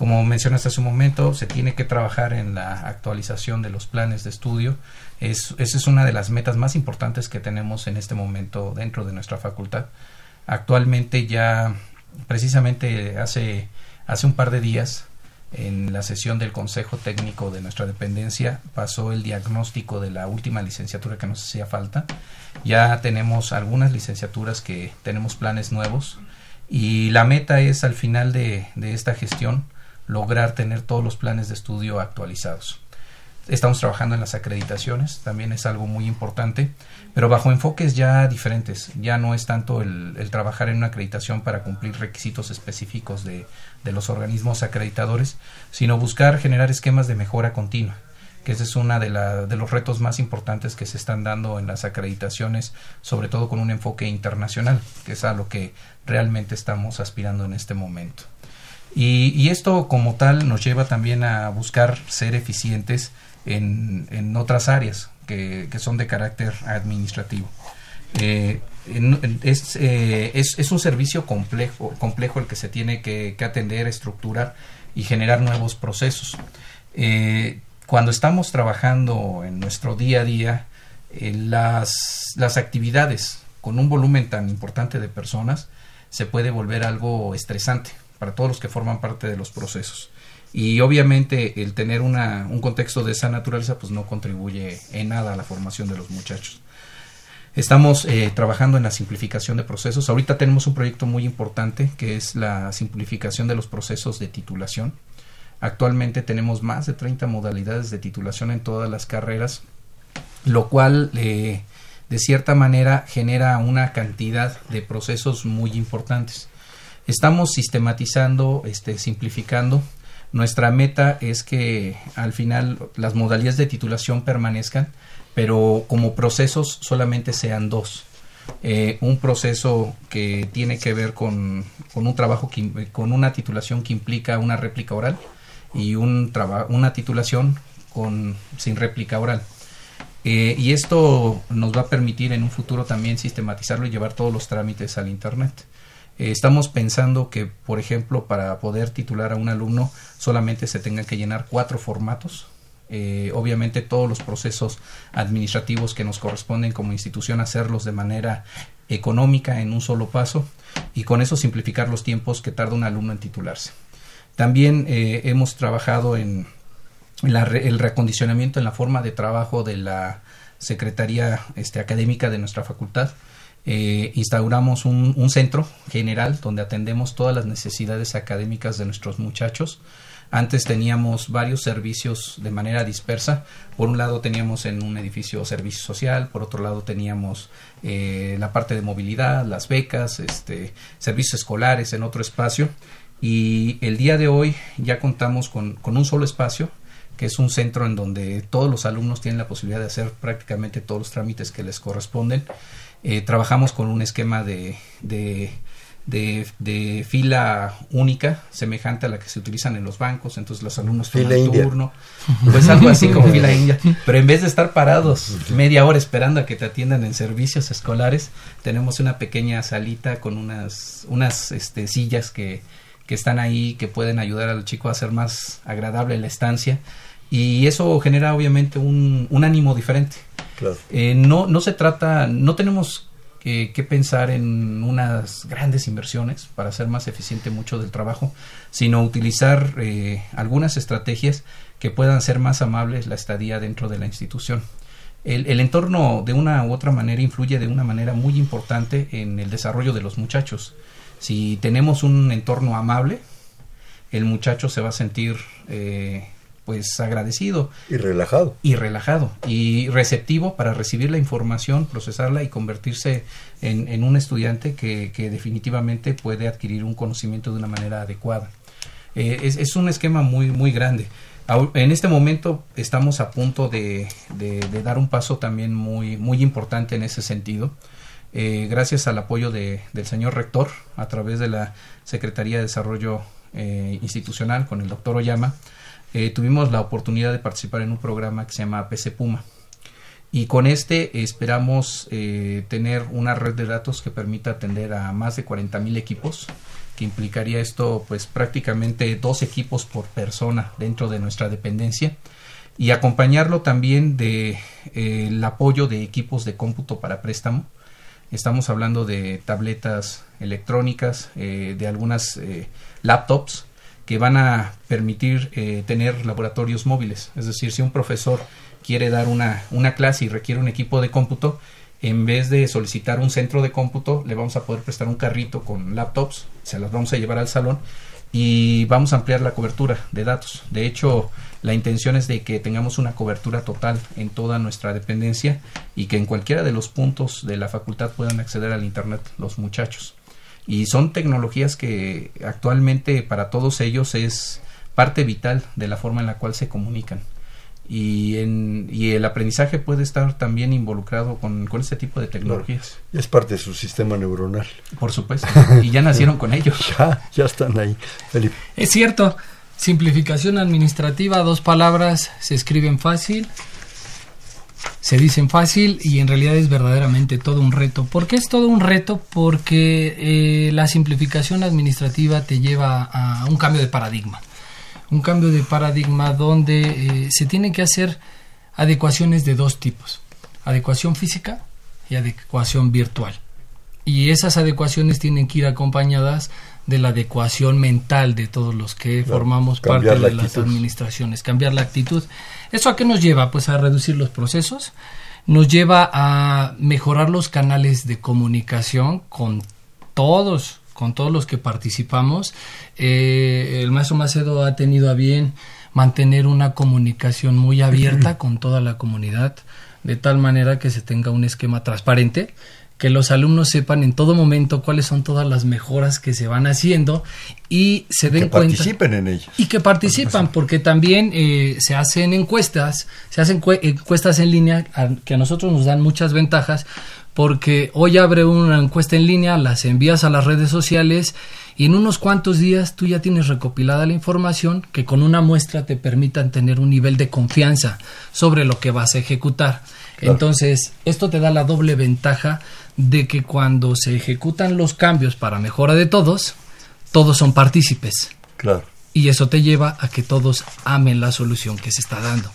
Como mencionaste hace un momento, se tiene que trabajar en la actualización de los planes de estudio, es, esa es una de las metas más importantes que tenemos en este momento dentro de nuestra facultad. Actualmente ya, precisamente hace, hace un par de días, en la sesión del Consejo Técnico de nuestra dependencia pasó el diagnóstico de la última licenciatura que nos hacía falta. Ya tenemos algunas licenciaturas que tenemos planes nuevos y la meta es al final de, de esta gestión lograr tener todos los planes de estudio actualizados. Estamos trabajando en las acreditaciones, también es algo muy importante, pero bajo enfoques ya diferentes. Ya no es tanto el, trabajar en una acreditación para cumplir requisitos específicos de, los organismos acreditadores, sino buscar generar esquemas de mejora continua que ese es uno de, de los retos más importantes que se están dando en las acreditaciones, sobre todo con un enfoque internacional, que es a lo que realmente estamos aspirando en este momento. Y, esto como tal nos lleva también a buscar ser eficientes en, en otras áreas que, que, son de carácter administrativo. Eh, es, eh, es, es, un servicio complejo, complejo el que se tiene que, que atender, estructurar y generar nuevos procesos. Eh, cuando estamos trabajando en nuestro día a día, las, las actividades con un volumen tan importante de personas se puede volver algo estresante para todos los que forman parte de los procesos y obviamente el tener una, un contexto de esa naturaleza pues no contribuye en nada a la formación de los muchachos. Estamos eh, trabajando en la simplificación de procesos. Ahorita tenemos un proyecto muy importante que es la simplificación de los procesos de titulación. Actualmente tenemos más de 30 modalidades de titulación en todas las carreras, lo cual eh, de cierta manera genera una cantidad de procesos muy importantes. Estamos sistematizando, este, simplificando. Nuestra meta es que al final las modalidades de titulación permanezcan, pero como procesos solamente sean dos. Eh, un proceso que tiene que ver con, con un trabajo que, con una titulación que implica una réplica oral y un una titulación con sin réplica oral. Eh, y esto nos va a permitir en un futuro también sistematizarlo y llevar todos los trámites al Internet. Eh, estamos pensando que, por ejemplo, para poder titular a un alumno solamente se tengan que llenar cuatro formatos. Eh, obviamente todos los procesos administrativos que nos corresponden como institución hacerlos de manera económica en un solo paso y con eso simplificar los tiempos que tarda un alumno en titularse. También hemos trabajado en el reacondicionamiento en la forma de trabajo de la Secretaría este, Académica de nuestra facultad. Eh, instauramos un, centro general donde atendemos todas las necesidades académicas de nuestros muchachos. Antes teníamos varios servicios de manera dispersa. Por un lado teníamos en un edificio servicio social, por otro lado teníamos eh, la parte de movilidad, las becas, este, servicios escolares en otro espacio. Y el día de hoy ya contamos con, con un solo espacio que es un centro en donde todos los alumnos tienen la posibilidad de hacer prácticamente todos los trámites que les corresponden. Eh, trabajamos con un esquema de, de, de, fila única, semejante a la que se utilizan en los bancos, entonces los alumnos toman turno, pues algo así como fila india, pero en vez de estar parados media hora esperando a que te atiendan en servicios escolares, tenemos una pequeña salita con unas, unas este, sillas que, que están ahí, que pueden ayudar al chico a hacer más agradable la estancia. Y eso genera obviamente un, un ánimo diferente. Eh, no, no se trata, no tenemos que, pensar en unas grandes inversiones para hacer más eficiente mucho del trabajo, sino utilizar eh, algunas estrategias que puedan ser más amables la estadía dentro de la institución. El, el, entorno de una u otra manera influye de una manera muy importante en el desarrollo de los muchachos. Si tenemos un entorno amable, el muchacho se va a sentir eh, pues agradecido. Y relajado. Y relajado. Y receptivo para recibir la información, procesarla y convertirse en, un estudiante que, definitivamente puede adquirir un conocimiento de una manera adecuada. Eh, es, un esquema muy, muy grande. En este momento estamos a punto de, dar un paso también muy, muy importante en ese sentido. Eh, gracias al apoyo del señor rector a través de la Secretaría de Desarrollo eh, Institucional con el doctor Oyama, eh, tuvimos la oportunidad de participar en un programa que se llama PC Puma. Y con este esperamos eh, tener una red de datos que permita atender a más de 40 mil equipos, que implicaría esto pues prácticamente dos equipos por persona dentro de nuestra dependencia y acompañarlo también de eh, apoyo de equipos de cómputo para préstamo. Estamos hablando de tabletas electrónicas, de algunas laptops que van a permitir eh, tener laboratorios móviles. Es decir, si un profesor quiere dar una, una clase y requiere un equipo de cómputo, en vez de solicitar un centro de cómputo, le vamos a poder prestar un carrito con laptops, se las vamos a llevar al salón y vamos a ampliar la cobertura de datos. De hecho, la intención es de que tengamos una cobertura total en toda nuestra dependencia y que en cualquiera de los puntos de la facultad puedan acceder al Internet los muchachos y son tecnologías que actualmente para todos ellos es parte vital de la forma en la cual se comunican. Y, en, y el aprendizaje puede estar también involucrado con, con este tipo de tecnologías. es parte de su sistema neuronal. Por supuesto. [LAUGHS] Y ya nacieron con ellos. [LAUGHS] Ya, ya están ahí. Felipe. Es cierto. Simplificación administrativa, dos palabras, se escriben fácil, se dicen fácil y en realidad es verdaderamente todo un reto. ¿Por qué es todo un reto? Porque eh, la simplificación administrativa te lleva a un cambio de paradigma. Un cambio de paradigma donde eh, se tienen que hacer adecuaciones de dos tipos. Adecuación física y adecuación virtual. Y esas adecuaciones tienen que ir acompañadas de la adecuación mental de todos los que formamos parte de las administraciones, cambiar la actitud. ¿Eso a qué nos lleva? Pues a reducir los procesos, nos lleva a mejorar los canales de comunicación con todos, con todos los que participamos. Eh, el maestro Macedo ha tenido a bien mantener una comunicación muy abierta [CLEARS THROAT] con toda la comunidad. de tal manera que se tenga un esquema transparente que los alumnos sepan en todo momento cuáles son todas las mejoras que se van haciendo y se den que cuenta participen en ellos. y que participan porque también eh, se hacen encuestas se hacen cue- encuestas en línea a- que a nosotros nos dan muchas ventajas porque hoy abre una encuesta en línea las envías a las redes sociales y en unos cuantos días tú ya tienes recopilada la información que con una muestra te permitan tener un nivel de confianza sobre lo que vas a ejecutar Claro. entonces esto te da la doble ventaja de que cuando se ejecutan los cambios para mejora de todos todos son partícipes Claro. y eso te lleva a que todos amen la solución que se está dando.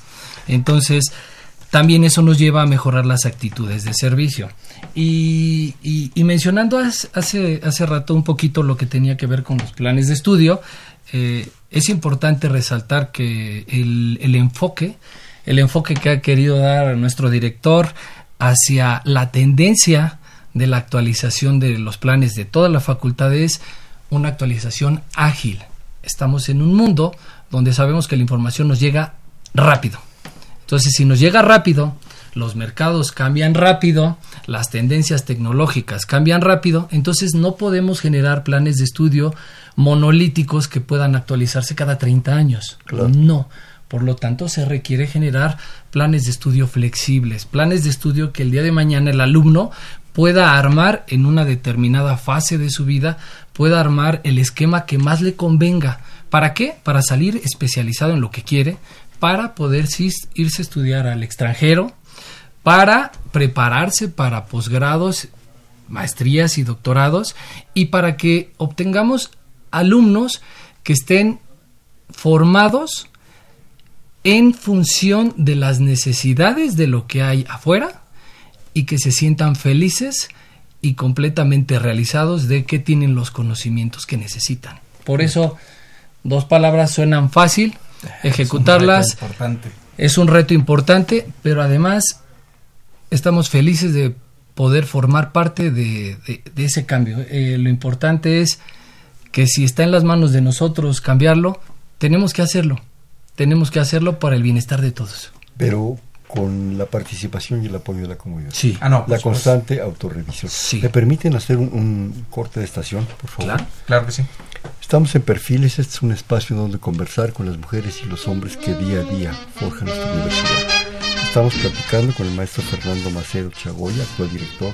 Entonces, también eso nos lleva a mejorar las actitudes de servicio. Y, y- y mencionando hace, hace, hace rato un poquito lo que tenía que ver con los planes de estudio, eh, es importante resaltar que el, el enfoque, el enfoque que ha querido dar nuestro director hacia la tendencia de la actualización de los planes de toda la facultad es una actualización ágil. Estamos en un mundo donde sabemos que la información nos llega rápido. Entonces, si nos llega rápido, los mercados cambian rápido, las tendencias tecnológicas cambian rápido, entonces no podemos generar planes de estudio monolíticos que puedan actualizarse cada 30 años. Claro. No. Por lo tanto, se requiere generar planes de estudio flexibles, planes de estudio que el día de mañana el alumno pueda armar en una determinada fase de su vida, pueda armar el esquema que más le convenga. ¿Para qué? Para salir especializado en lo que quiere, para poder irse a estudiar al extranjero, para prepararse para posgrados, maestrías y doctorados, y para que obtengamos alumnos que estén formados en función de las necesidades de lo que hay afuera y que se sientan felices y completamente realizados de que tienen los conocimientos que necesitan. Por eso, dos palabras suenan fácil, ejecutarlas Es un reto importante. es un reto importante, pero además estamos felices de poder formar parte de, de- de ese cambio. Eh, lo importante es que si está en las manos de nosotros cambiarlo, tenemos que hacerlo. Tenemos que hacerlo para el bienestar de todos. Pero con la participación y el apoyo de la comunidad. Sí. Ah, no, La constante autorrevisión. Sí. ¿Me permiten hacer un, un corte de estación, por favor? Claro. Claro que sí. Estamos en Perfiles, este es un espacio donde conversar con las mujeres y los hombres que día a día forjan nuestra universidad. Estamos platicando con el maestro Fernando Macedo Chagoya, actual director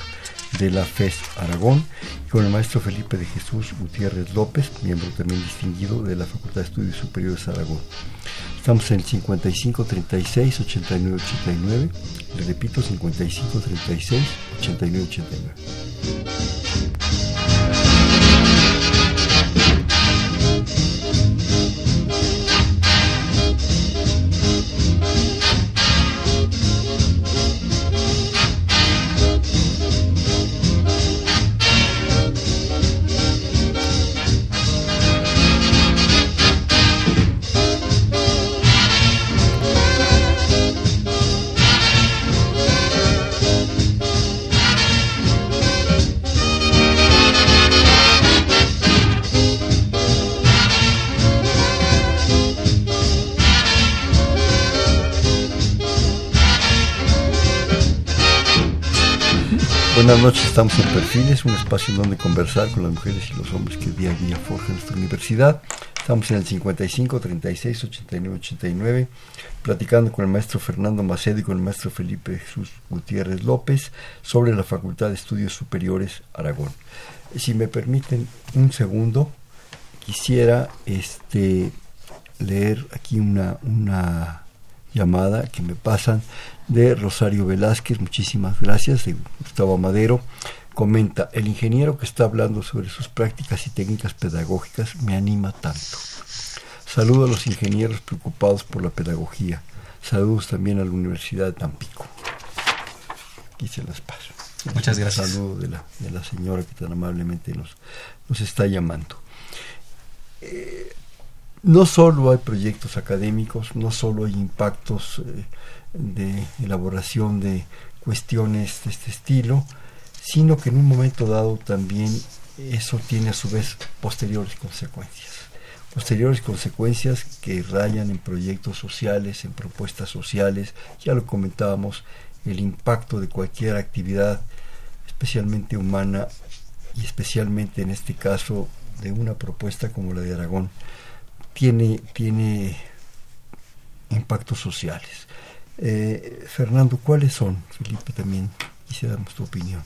de la FES Aragón, y con el maestro Felipe de Jesús Gutiérrez López, miembro también distinguido de la Facultad de Estudios Superiores Aragón. Estamos en 55 36 89 89, le repito 55 36 89 89. Buenas noches, estamos en Perfiles, un espacio en donde conversar con las mujeres y los hombres que día a día forjan nuestra universidad. Estamos en el 55 36 89 89, platicando con el maestro Fernando Macedo y con el maestro Felipe Jesús Gutiérrez López sobre la Facultad de Estudios Superiores Aragón. Si me permiten un segundo, quisiera este leer aquí una, una llamada que me pasan de Rosario Velázquez, muchísimas gracias, de Gustavo Madero. Comenta, el ingeniero que está hablando sobre sus prácticas y técnicas pedagógicas me anima tanto. Saludo a los ingenieros preocupados por la pedagogía. Saludos también a la Universidad de Tampico. Aquí se las paso. Muchas gracias. Saludo de la, de la señora que tan amablemente nos, nos está llamando. Eh, no solo hay proyectos académicos, no solo hay impactos eh, de elaboración de cuestiones de este estilo, sino que en un momento dado también eso tiene a su vez posteriores consecuencias. Posteriores consecuencias que rayan en proyectos sociales, en propuestas sociales, ya lo comentábamos el impacto de cualquier actividad, especialmente humana y especialmente en este caso de una propuesta como la de Aragón, tiene, tiene impactos sociales. Eh, Fernando, ¿cuáles son? Felipe también quisiéramos tu opinión.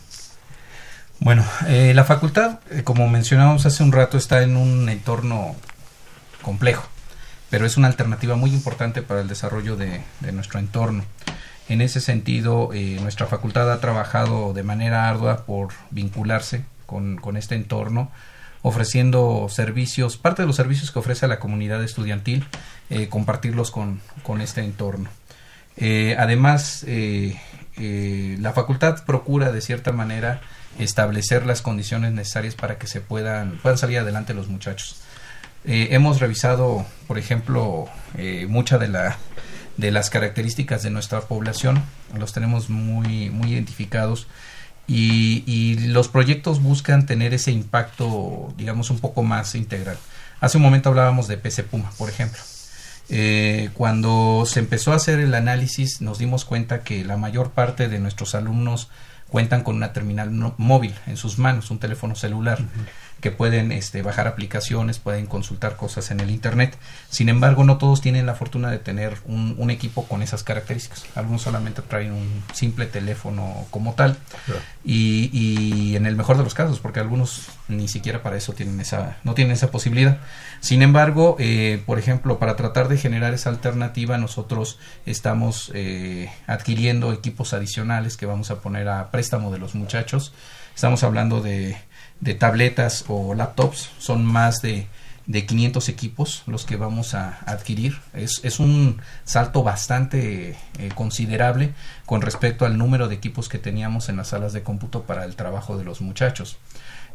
Bueno, eh, la facultad, eh, como mencionábamos hace un rato, está en un entorno complejo, pero es una alternativa muy importante para el desarrollo de, nuestro entorno. En ese sentido, nuestra facultad ha trabajado de manera ardua por vincularse con, este entorno, ofreciendo servicios, parte de los servicios que ofrece a la comunidad estudiantil, compartirlos con, con, este entorno. además, la facultad procura de cierta manera establecer las condiciones necesarias para que se puedan, puedan salir adelante los muchachos. Eh, hemos revisado, por ejemplo, eh, muchas de, la, de las características de nuestra población, los tenemos muy, muy identificados y, y, los proyectos buscan tener ese impacto, digamos, un poco más integral. Hace un momento hablábamos de PC Puma, por ejemplo. Eh, cuando se empezó a hacer el análisis nos dimos cuenta que la mayor parte de nuestros alumnos cuentan con una terminal móvil en sus manos, un teléfono celular, que pueden este, bajar aplicaciones, pueden consultar cosas en el Internet. Sin embargo, no todos tienen la fortuna de tener un, equipo con esas características. Algunos solamente traen un simple teléfono como tal. Y, y, en el mejor de los casos, porque algunos ni siquiera para eso tienen esa, no tienen esa posibilidad. Sin embargo, eh, por ejemplo, para tratar de generar esa alternativa, nosotros estamos eh, adquiriendo equipos adicionales que vamos a poner a préstamo de los muchachos. Estamos hablando de de tabletas o laptops. Son más de, de 500 equipos los que vamos a adquirir. Es, es un salto bastante eh, considerable con respecto al número de equipos que teníamos en las salas de cómputo para el trabajo de los muchachos.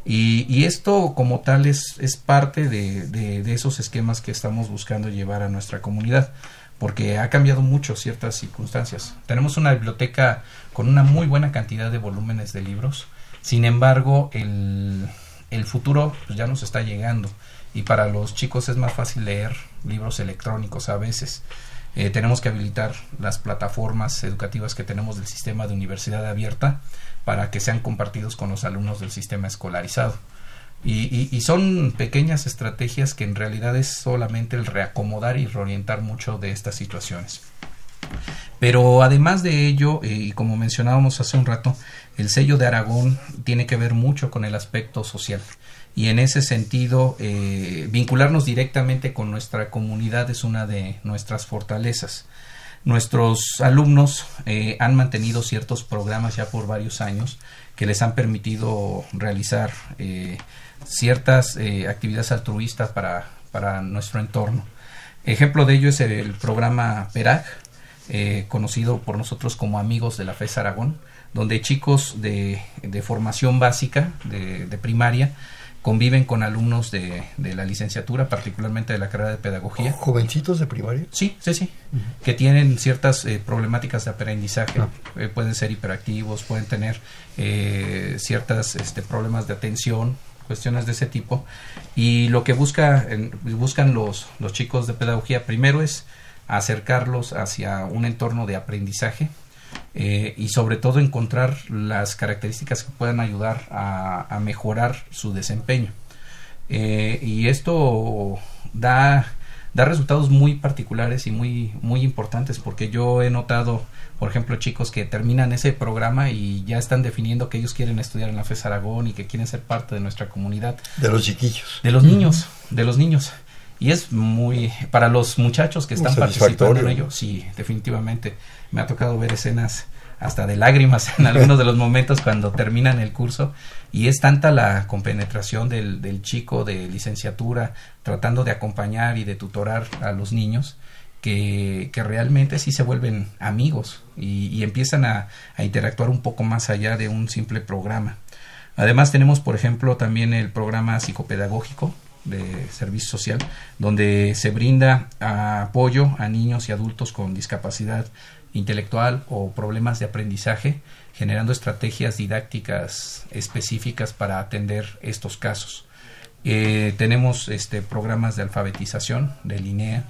Y, y esto como tal es, es parte de, de, de, esos esquemas que estamos buscando llevar a nuestra comunidad, porque ha cambiado mucho ciertas circunstancias. Tenemos una biblioteca con una muy buena cantidad de volúmenes de libros, sin embargo, el, el futuro pues, ya nos está llegando y para los chicos es más fácil leer libros electrónicos a veces. Eh, tenemos que habilitar las plataformas educativas que tenemos del sistema de universidad abierta para que sean compartidos con los alumnos del sistema escolarizado. Y, y, son pequeñas estrategias que en realidad es solamente el reacomodar y reorientar mucho de estas situaciones. Pero además de ello, eh, y como mencionábamos hace un rato, el sello de Aragón tiene que ver mucho con el aspecto social. Y en ese sentido, eh, vincularnos directamente con nuestra comunidad es una de nuestras fortalezas. Nuestros alumnos eh, han mantenido ciertos programas ya por varios años que les han permitido realizar ciertas actividades altruistas para, para nuestro entorno. Ejemplo de ello es el programa PERAG, eh, conocido por nosotros como Amigos de la FES Aragón, donde chicos de, de formación básica, de, primaria, conviven con alumnos de, de, la licenciatura, particularmente de la carrera de pedagogía. ¿Jovencitos de primaria? Sí, sí, sí. Que tienen ciertas eh, problemáticas de aprendizaje. Ah. Eh, pueden ser hiperactivos, pueden tener ciertos este, problemas de atención, cuestiones de ese tipo. Y lo que busca, buscan los, los chicos de pedagogía primero es acercarlos hacia un entorno de aprendizaje eh, y sobre todo encontrar las características que puedan ayudar a, mejorar su desempeño. Eh, y esto da, da resultados muy particulares y muy, muy importantes porque yo he notado, por ejemplo, chicos que terminan ese programa y ya están definiendo que ellos quieren estudiar en la FES Aragón y que quieren ser parte de nuestra comunidad. De los chiquillos. De los niños, de los niños. Y es muy, para los muchachos que están participando en ello, sí, definitivamente. Me ha tocado ver escenas hasta de lágrimas en algunos de los momentos cuando terminan el curso y es tanta la compenetración del, del chico de licenciatura tratando de acompañar y de tutorar a los niños que, que realmente sí se vuelven amigos y, y empiezan a, a interactuar un poco más allá de un simple programa. Además tenemos, por ejemplo, también el programa psicopedagógico de servicio social, donde se brinda apoyo a niños y adultos con discapacidad intelectual o problemas de aprendizaje, generando estrategias didácticas específicas para atender estos casos. Eh, tenemos este, programas de alfabetización de línea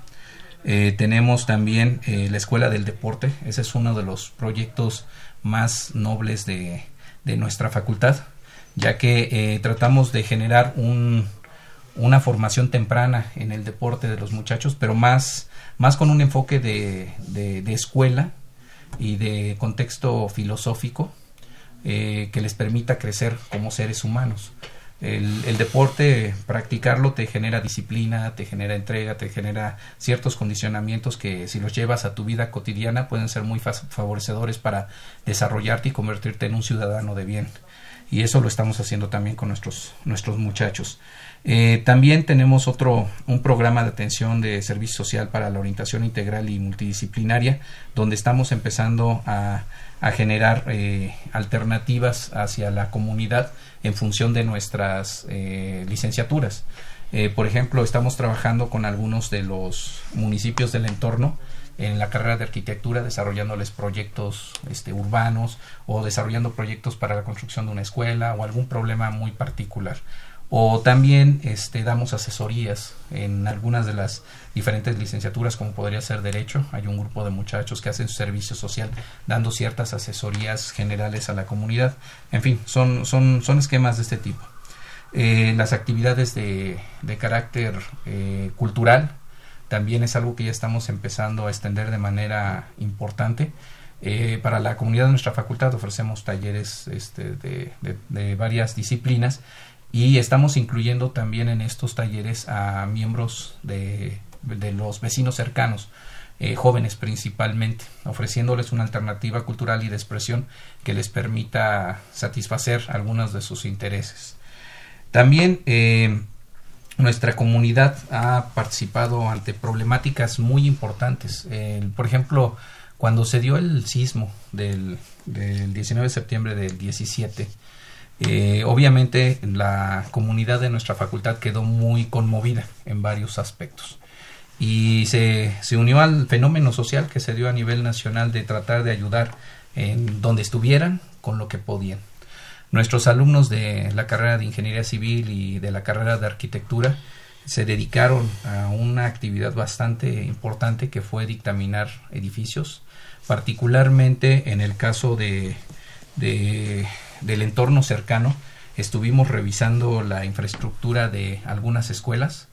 Eh, tenemos también eh, la Escuela del Deporte, ese es uno de los proyectos más nobles de, de nuestra facultad, ya que tratamos de generar un, una formación temprana en el deporte de los muchachos, pero más, más con un enfoque de, de, escuela y de contexto filosófico que les permita crecer como seres humanos. El, deporte, practicarlo te genera disciplina, te genera entrega, te genera ciertos condicionamientos que si los llevas a tu vida cotidiana pueden ser muy favorecedores para desarrollarte y convertirte en un ciudadano de bien. Y eso lo estamos haciendo también con nuestros, nuestros muchachos. Eh, también tenemos otro, un programa de atención de servicio social para la orientación integral y multidisciplinaria, donde estamos empezando a, generar eh, alternativas hacia la comunidad en función de nuestras eh, licenciaturas. Por ejemplo, estamos trabajando con algunos de los municipios del entorno en la carrera de arquitectura, desarrollándoles proyectos este, urbanos o desarrollando proyectos para la construcción de una escuela o algún problema muy particular o también este, damos asesorías en algunas de las diferentes licenciaturas como podría ser derecho. Hay un grupo de muchachos que hacen su servicio social dando ciertas asesorías generales a la comunidad. En fin son son son esquemas de este tipo. Eh, las actividades de, de carácter eh, cultural también es algo que ya estamos empezando a extender de manera importante. Eh, para la comunidad de nuestra facultad ofrecemos talleres este, de, de varias disciplinas y estamos incluyendo también en estos talleres a miembros de, de los vecinos cercanos, eh, jóvenes principalmente, ofreciéndoles una alternativa cultural y de expresión que les permita satisfacer algunos de sus intereses. También eh, nuestra comunidad ha participado ante problemáticas muy importantes. por ejemplo, cuando se dio el sismo del, del 19 de septiembre del 17, eh, obviamente la comunidad de nuestra facultad quedó muy conmovida en varios aspectos y se, se, unió al fenómeno social que se dio a nivel nacional de tratar de ayudar en donde estuvieran con lo que podían. Nuestros alumnos de la carrera de Ingeniería Civil y de la carrera de Arquitectura se dedicaron a una actividad bastante importante que fue dictaminar edificios, particularmente en el caso de, de del entorno cercano, estuvimos revisando la infraestructura de algunas escuelas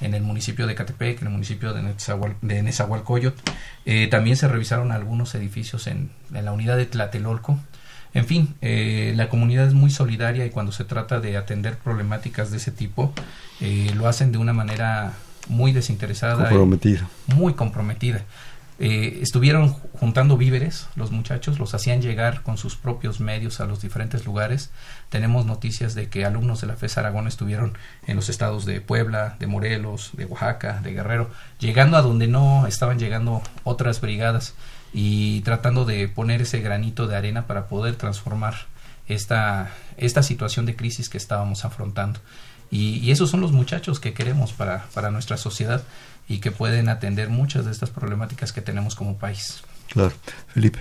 en el municipio de Catepec, en el municipio de, Nezahualcóyotl. Eh, también se revisaron algunos edificios en, la unidad de Tlatelolco. En fin, eh, la comunidad es muy solidaria y cuando se trata de atender problemáticas de ese tipo, eh, lo hacen de una manera muy desinteresada. Comprometida. muy comprometida. Eh, estuvieron juntando víveres, los muchachos los hacían llegar con sus propios medios a los diferentes lugares. Tenemos noticias de que alumnos de la FES Aragón estuvieron en los estados de Puebla, de Morelos, de Oaxaca, de Guerrero, llegando a donde no estaban llegando otras brigadas y tratando de poner ese granito de arena para poder transformar esta, esta situación de crisis que estábamos afrontando. Y, y esos son los muchachos que queremos para, para nuestra sociedad y que pueden atender muchas de estas problemáticas que tenemos como país. Claro, Felipe.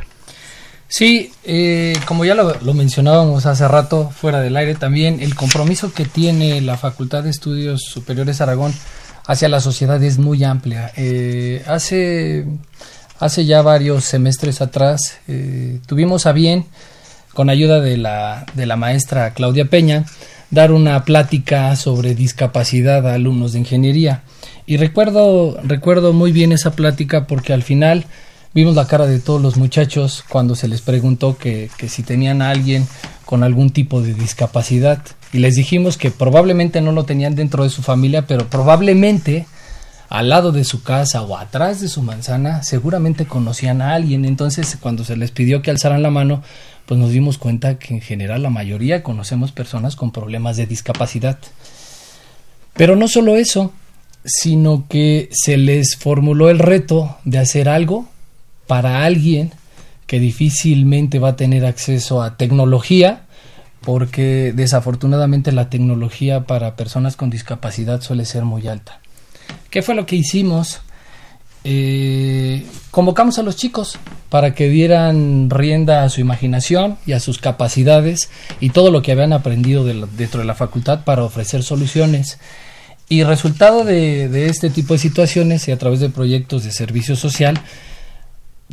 Sí, eh, como ya lo, mencionábamos hace rato, fuera del aire también, el compromiso que tiene la Facultad de Estudios Superiores Aragón hacia la sociedad es muy amplia. Eh, hace, hace ya varios semestres atrás eh, tuvimos a bien, con ayuda de la, de la maestra Claudia Peña, dar una plática sobre discapacidad a alumnos de ingeniería. Y recuerdo, recuerdo muy bien esa plática porque al final vimos la cara de todos los muchachos cuando se les preguntó que, que si tenían a alguien con algún tipo de discapacidad. Y les dijimos que probablemente no lo tenían dentro de su familia, pero probablemente al lado de su casa o atrás de su manzana seguramente conocían a alguien. Entonces cuando se les pidió que alzaran la mano, pues nos dimos cuenta que en general la mayoría conocemos personas con problemas de discapacidad. Pero no solo eso, sino que se les formuló el reto de hacer algo para alguien que difícilmente va a tener acceso a tecnología, porque desafortunadamente la tecnología para personas con discapacidad suele ser muy alta. ¿Qué fue lo que hicimos? Eh, convocamos a los chicos para que dieran rienda a su imaginación y a sus capacidades y todo lo que habían aprendido dentro de la facultad para ofrecer soluciones Y resultado de, de este tipo de situaciones y a través de proyectos de servicio social,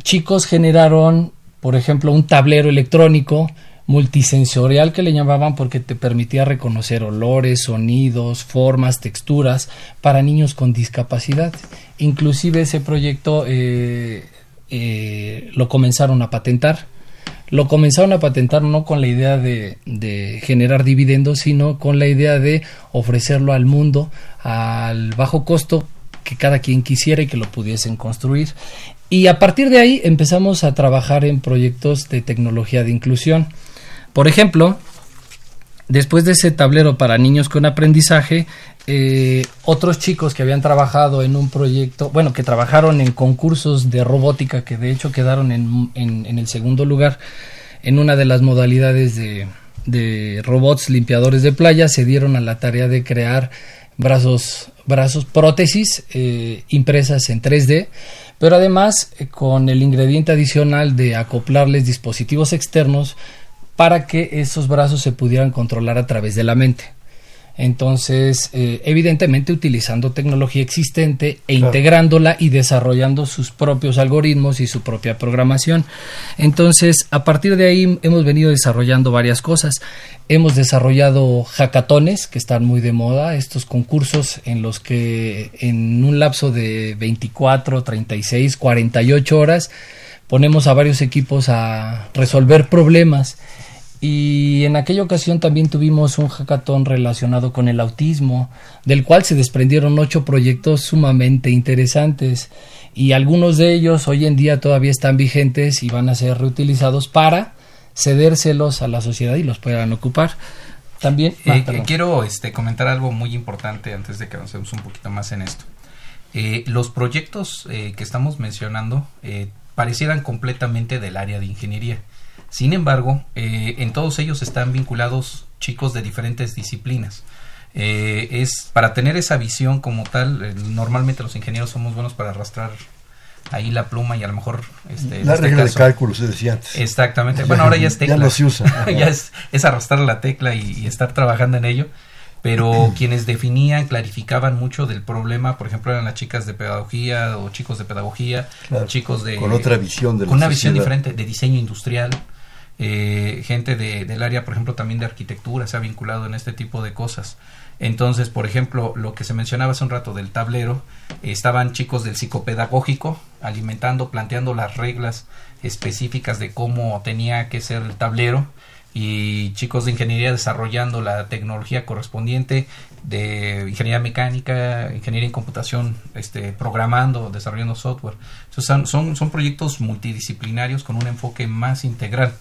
chicos generaron, por ejemplo, un tablero electrónico multisensorial que le llamaban porque te permitía reconocer olores, sonidos, formas, texturas para niños con discapacidad. Inclusive ese proyecto eh, eh, lo comenzaron a patentar. Lo comenzaron a patentar no con la idea de, de generar dividendos, sino con la idea de ofrecerlo al mundo al bajo costo que cada quien quisiera y que lo pudiesen construir. Y a partir de ahí empezamos a trabajar en proyectos de tecnología de inclusión. Por ejemplo, después de ese tablero para niños con aprendizaje, eh, otros chicos que habían trabajado en un proyecto, bueno, que trabajaron en concursos de robótica, que de hecho quedaron en, en, el segundo lugar en una de las modalidades de, de, robots limpiadores de playa, se dieron a la tarea de crear brazos, brazos prótesis eh, impresas en 3D, pero además eh, con el ingrediente adicional de acoplarles dispositivos externos para que esos brazos se pudieran controlar a través de la mente. Entonces, eh, evidentemente utilizando tecnología existente e claro. integrándola y desarrollando sus propios algoritmos y su propia programación. Entonces, a partir de ahí hemos venido desarrollando varias cosas. Hemos desarrollado hackatones que están muy de moda, estos concursos en los que en un lapso de 24, 36, 48 horas ponemos a varios equipos a resolver problemas y en aquella ocasión también tuvimos un hackathon relacionado con el autismo, del cual se desprendieron ocho proyectos sumamente interesantes y algunos de ellos hoy en día todavía están vigentes y van a ser reutilizados para cedérselos a la sociedad y los puedan ocupar. También eh, ah, quiero este, comentar algo muy importante antes de que avancemos un poquito más en esto. Eh, los proyectos eh, que estamos mencionando eh, parecieran completamente del área de ingeniería sin embargo, eh, en todos ellos están vinculados chicos de diferentes disciplinas. Eh, es para tener esa visión como tal, eh, normalmente los ingenieros somos buenos para arrastrar ahí la pluma y a lo mejor este, la este regla caso, de cálculo se decía antes. Exactamente. Bueno ahora ya es tecla. ya no se usa. [LAUGHS] Ya es, es, arrastrar la tecla y, y, estar trabajando en ello. Pero [CLEARS THROAT] quienes definían clarificaban mucho del problema por ejemplo eran las chicas de pedagogía o chicos de pedagogía claro, chicos de con otra visión de con una sociedad. visión diferente de diseño industrial eh, gente de, del área, por ejemplo, también de arquitectura se ha vinculado en este tipo de cosas. Entonces, por ejemplo, lo que se mencionaba hace un rato del tablero, estaban chicos del psicopedagógico alimentando, planteando las reglas específicas de cómo tenía que ser el tablero y chicos de ingeniería desarrollando la tecnología correspondiente de ingeniería mecánica, ingeniería en computación, este, programando, desarrollando software. Entonces son, son, son proyectos multidisciplinarios con un enfoque más integral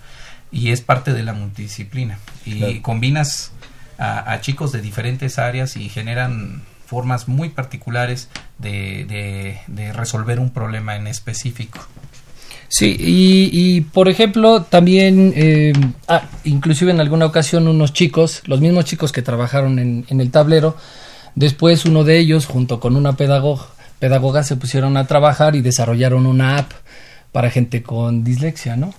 y es parte de la multidisciplina. Y claro. combinas a, a, chicos de diferentes áreas y generan formas muy particulares de, de, de resolver un problema en específico. Sí, y, y, por ejemplo, también, eh, ah, inclusive en alguna ocasión unos chicos, los mismos chicos que trabajaron en, en el tablero, después uno de ellos, junto con una pedagoga, pedagoga, se pusieron a trabajar y desarrollaron una app para gente con dislexia, ¿no?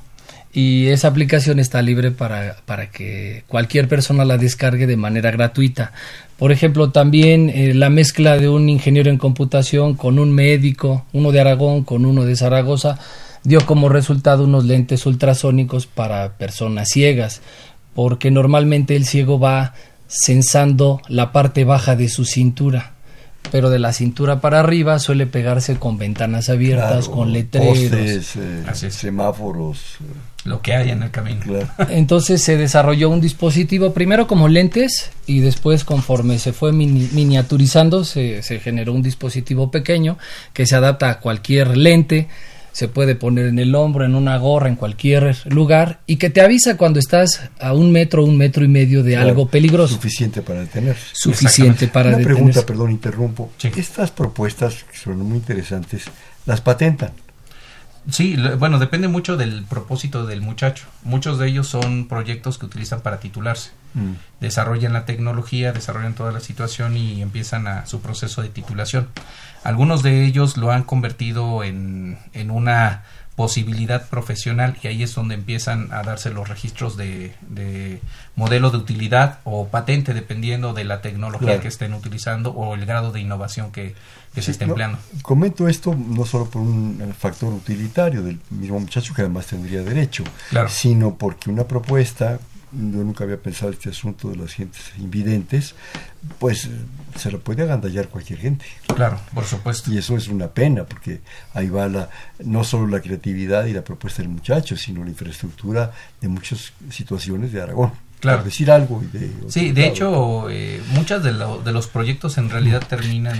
Y esa aplicación está libre para, para que cualquier persona la descargue de manera gratuita. Por ejemplo, también eh, la mezcla de un ingeniero en computación con un médico, uno de Aragón con uno de Zaragoza, dio como resultado unos lentes ultrasónicos para personas ciegas, porque normalmente el ciego va censando la parte baja de su cintura pero de la cintura para arriba suele pegarse con ventanas abiertas, claro, con letreros, postes, eh, semáforos, lo que hay en el camino. Claro. [LAUGHS] Entonces se desarrolló un dispositivo primero como lentes y después conforme se fue mini miniaturizando se, se generó un dispositivo pequeño que se adapta a cualquier lente se puede poner en el hombro, en una gorra, en cualquier lugar y que te avisa cuando estás a un metro, un metro y medio de claro, algo peligroso. Suficiente para detenerse. Suficiente para Una detenerse. pregunta, perdón, interrumpo. Sí. Estas propuestas, que son muy interesantes, ¿las patentan? Sí, bueno, depende mucho del propósito del muchacho. Muchos de ellos son proyectos que utilizan para titularse. Mm. Desarrollan la tecnología, desarrollan toda la situación y empiezan a su proceso de titulación. Algunos de ellos lo han convertido en, en una posibilidad profesional y ahí es donde empiezan a darse los registros de, de modelo de utilidad o patente dependiendo de la tecnología Claro. que estén utilizando o el grado de innovación que, que se no, empleando. comento esto no solo por un eh, factor utilitario del mismo muchacho que además tendría derecho, Claro. sino porque una propuesta, yo nunca había pensado este asunto de las gentes invidentes, pues se lo puede agandallar cualquier gente. Claro, por supuesto. Y eso es una pena, porque ahí va la, no solo la creatividad y la propuesta del muchacho, sino la infraestructura de muchas situaciones de Aragón. Claro. Por decir algo. y de Sí, de hecho, eh, muchas de, lo- de los proyectos en realidad terminan,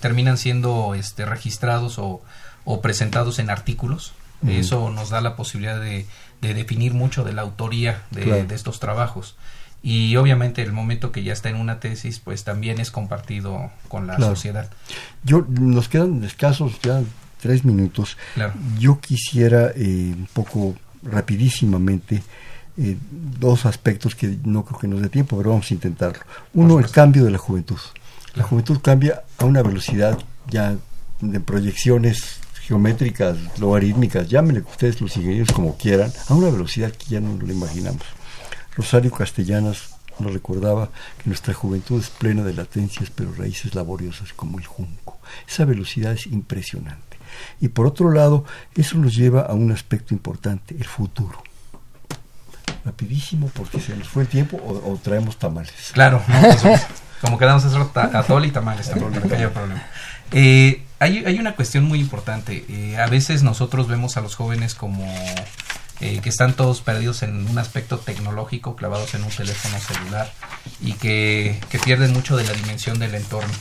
terminan siendo este, registrados o, o presentados en artículos. Eso nos da la posibilidad de, de definir mucho de la autoría de, Claro. de estos trabajos. Y obviamente el momento que ya está en una tesis, pues también es compartido con la Claro. sociedad. Yo, nos quedan escasos ya tres minutos. Yo quisiera eh, un poco rapidísimamente eh, dos aspectos que no creo que nos dé tiempo, pero vamos a intentarlo. Uno, el cambio de la juventud. La juventud cambia a una velocidad ya de proyecciones geométricas, logarítmicas, llámenle ustedes los ingenieros como quieran, a una velocidad que ya no lo imaginamos. Rosario Castellanas nos recordaba que nuestra juventud es plena de latencias, pero raíces laboriosas como el junco. Esa velocidad es impresionante. Y por otro lado, eso nos lleva a un aspecto importante, el futuro. Rapidísimo, porque se nos fue el tiempo o, o traemos tamales. Claro, ¿no? Pues, [LAUGHS] como quedamos hace rato, atole y tamales también, para que haya problema. Eh, hay, hay una cuestión muy importante. Eh, a veces nosotros vemos a los jóvenes como eh, que están todos perdidos en un aspecto tecnológico, clavados en un teléfono celular y que, que pierden mucho de la dimensión del entorno.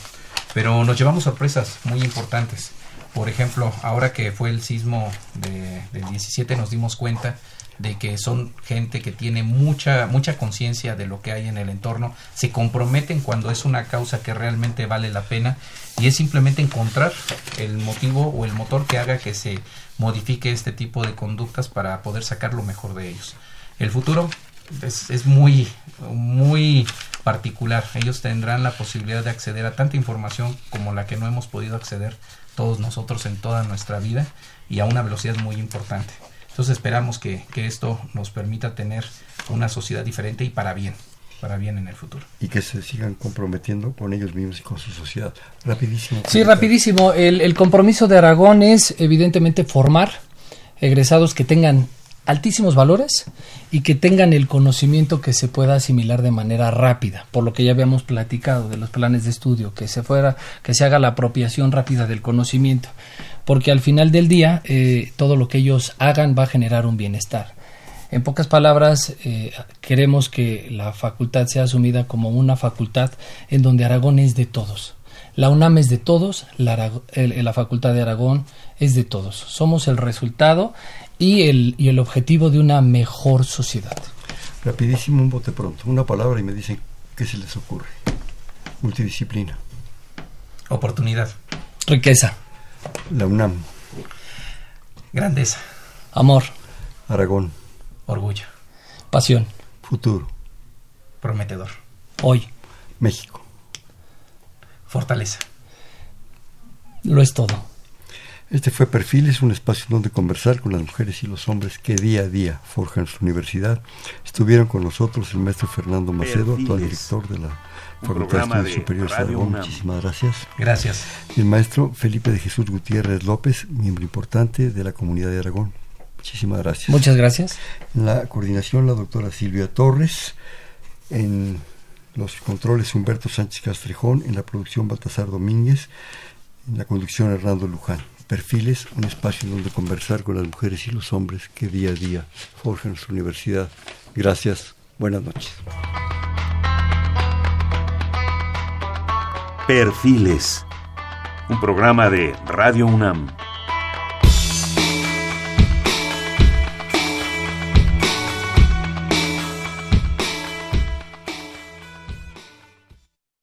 Pero nos llevamos sorpresas muy importantes. Por ejemplo, ahora que fue el sismo de, del 17 nos dimos cuenta de que son gente que tiene mucha mucha conciencia de lo que hay en el entorno, se comprometen cuando es una causa que realmente vale la pena y es simplemente encontrar el motivo o el motor que haga que se modifique este tipo de conductas para poder sacar lo mejor de ellos. El futuro es, es muy muy particular. Ellos tendrán la posibilidad de acceder a tanta información como la que no hemos podido acceder todos nosotros en toda nuestra vida y a una velocidad muy importante. Entonces esperamos que, que esto nos permita tener una sociedad diferente y para bien, para bien en el futuro. Y que se sigan comprometiendo con ellos mismos y con su sociedad. Rapidísimo. Sí, rapidísimo. El, el compromiso de Aragón es evidentemente formar egresados que tengan altísimos valores y que tengan el conocimiento que se pueda asimilar de manera rápida, por lo que ya habíamos platicado de los planes de estudio, que se fuera, que se haga la apropiación rápida del conocimiento, porque al final del día eh, todo lo que ellos hagan va a generar un bienestar. En pocas palabras, eh, queremos que la facultad sea asumida como una facultad en donde Aragón es de todos. La UNAM es de todos, la, Facultad de Aragón es de todos. Somos el resultado y el, y el objetivo de una mejor sociedad. Rapidísimo, un bote pronto. Una palabra y me dicen qué se les ocurre. Multidisciplina. Oportunidad, Riqueza, La UNAM. grandeza, amor, Aragón. orgullo, pasión, Futuro. prometedor, hoy, México. fortaleza. lo es todo. Este fue Perfiles, un espacio donde conversar con las mujeres y los hombres que día a día forjan su universidad. Estuvieron con nosotros el maestro Fernando Macedo, actual director de la Facultad de Estudios Superiores de Aragón. Muchísimas gracias. Gracias. Y el maestro Felipe de Jesús Gutiérrez López, miembro importante de la comunidad de Aragón. Muchísimas gracias. Muchas gracias. En la coordinación, la doctora Silvia Torres. En los controles, Humberto Sánchez Castrejón. En la producción, Baltasar Domínguez. En la conducción, Hernando Luján. Perfiles, un espacio donde conversar con las mujeres y los hombres que día a día forjan su universidad. Gracias. Buenas noches. Perfiles. Un programa de Radio UNAM.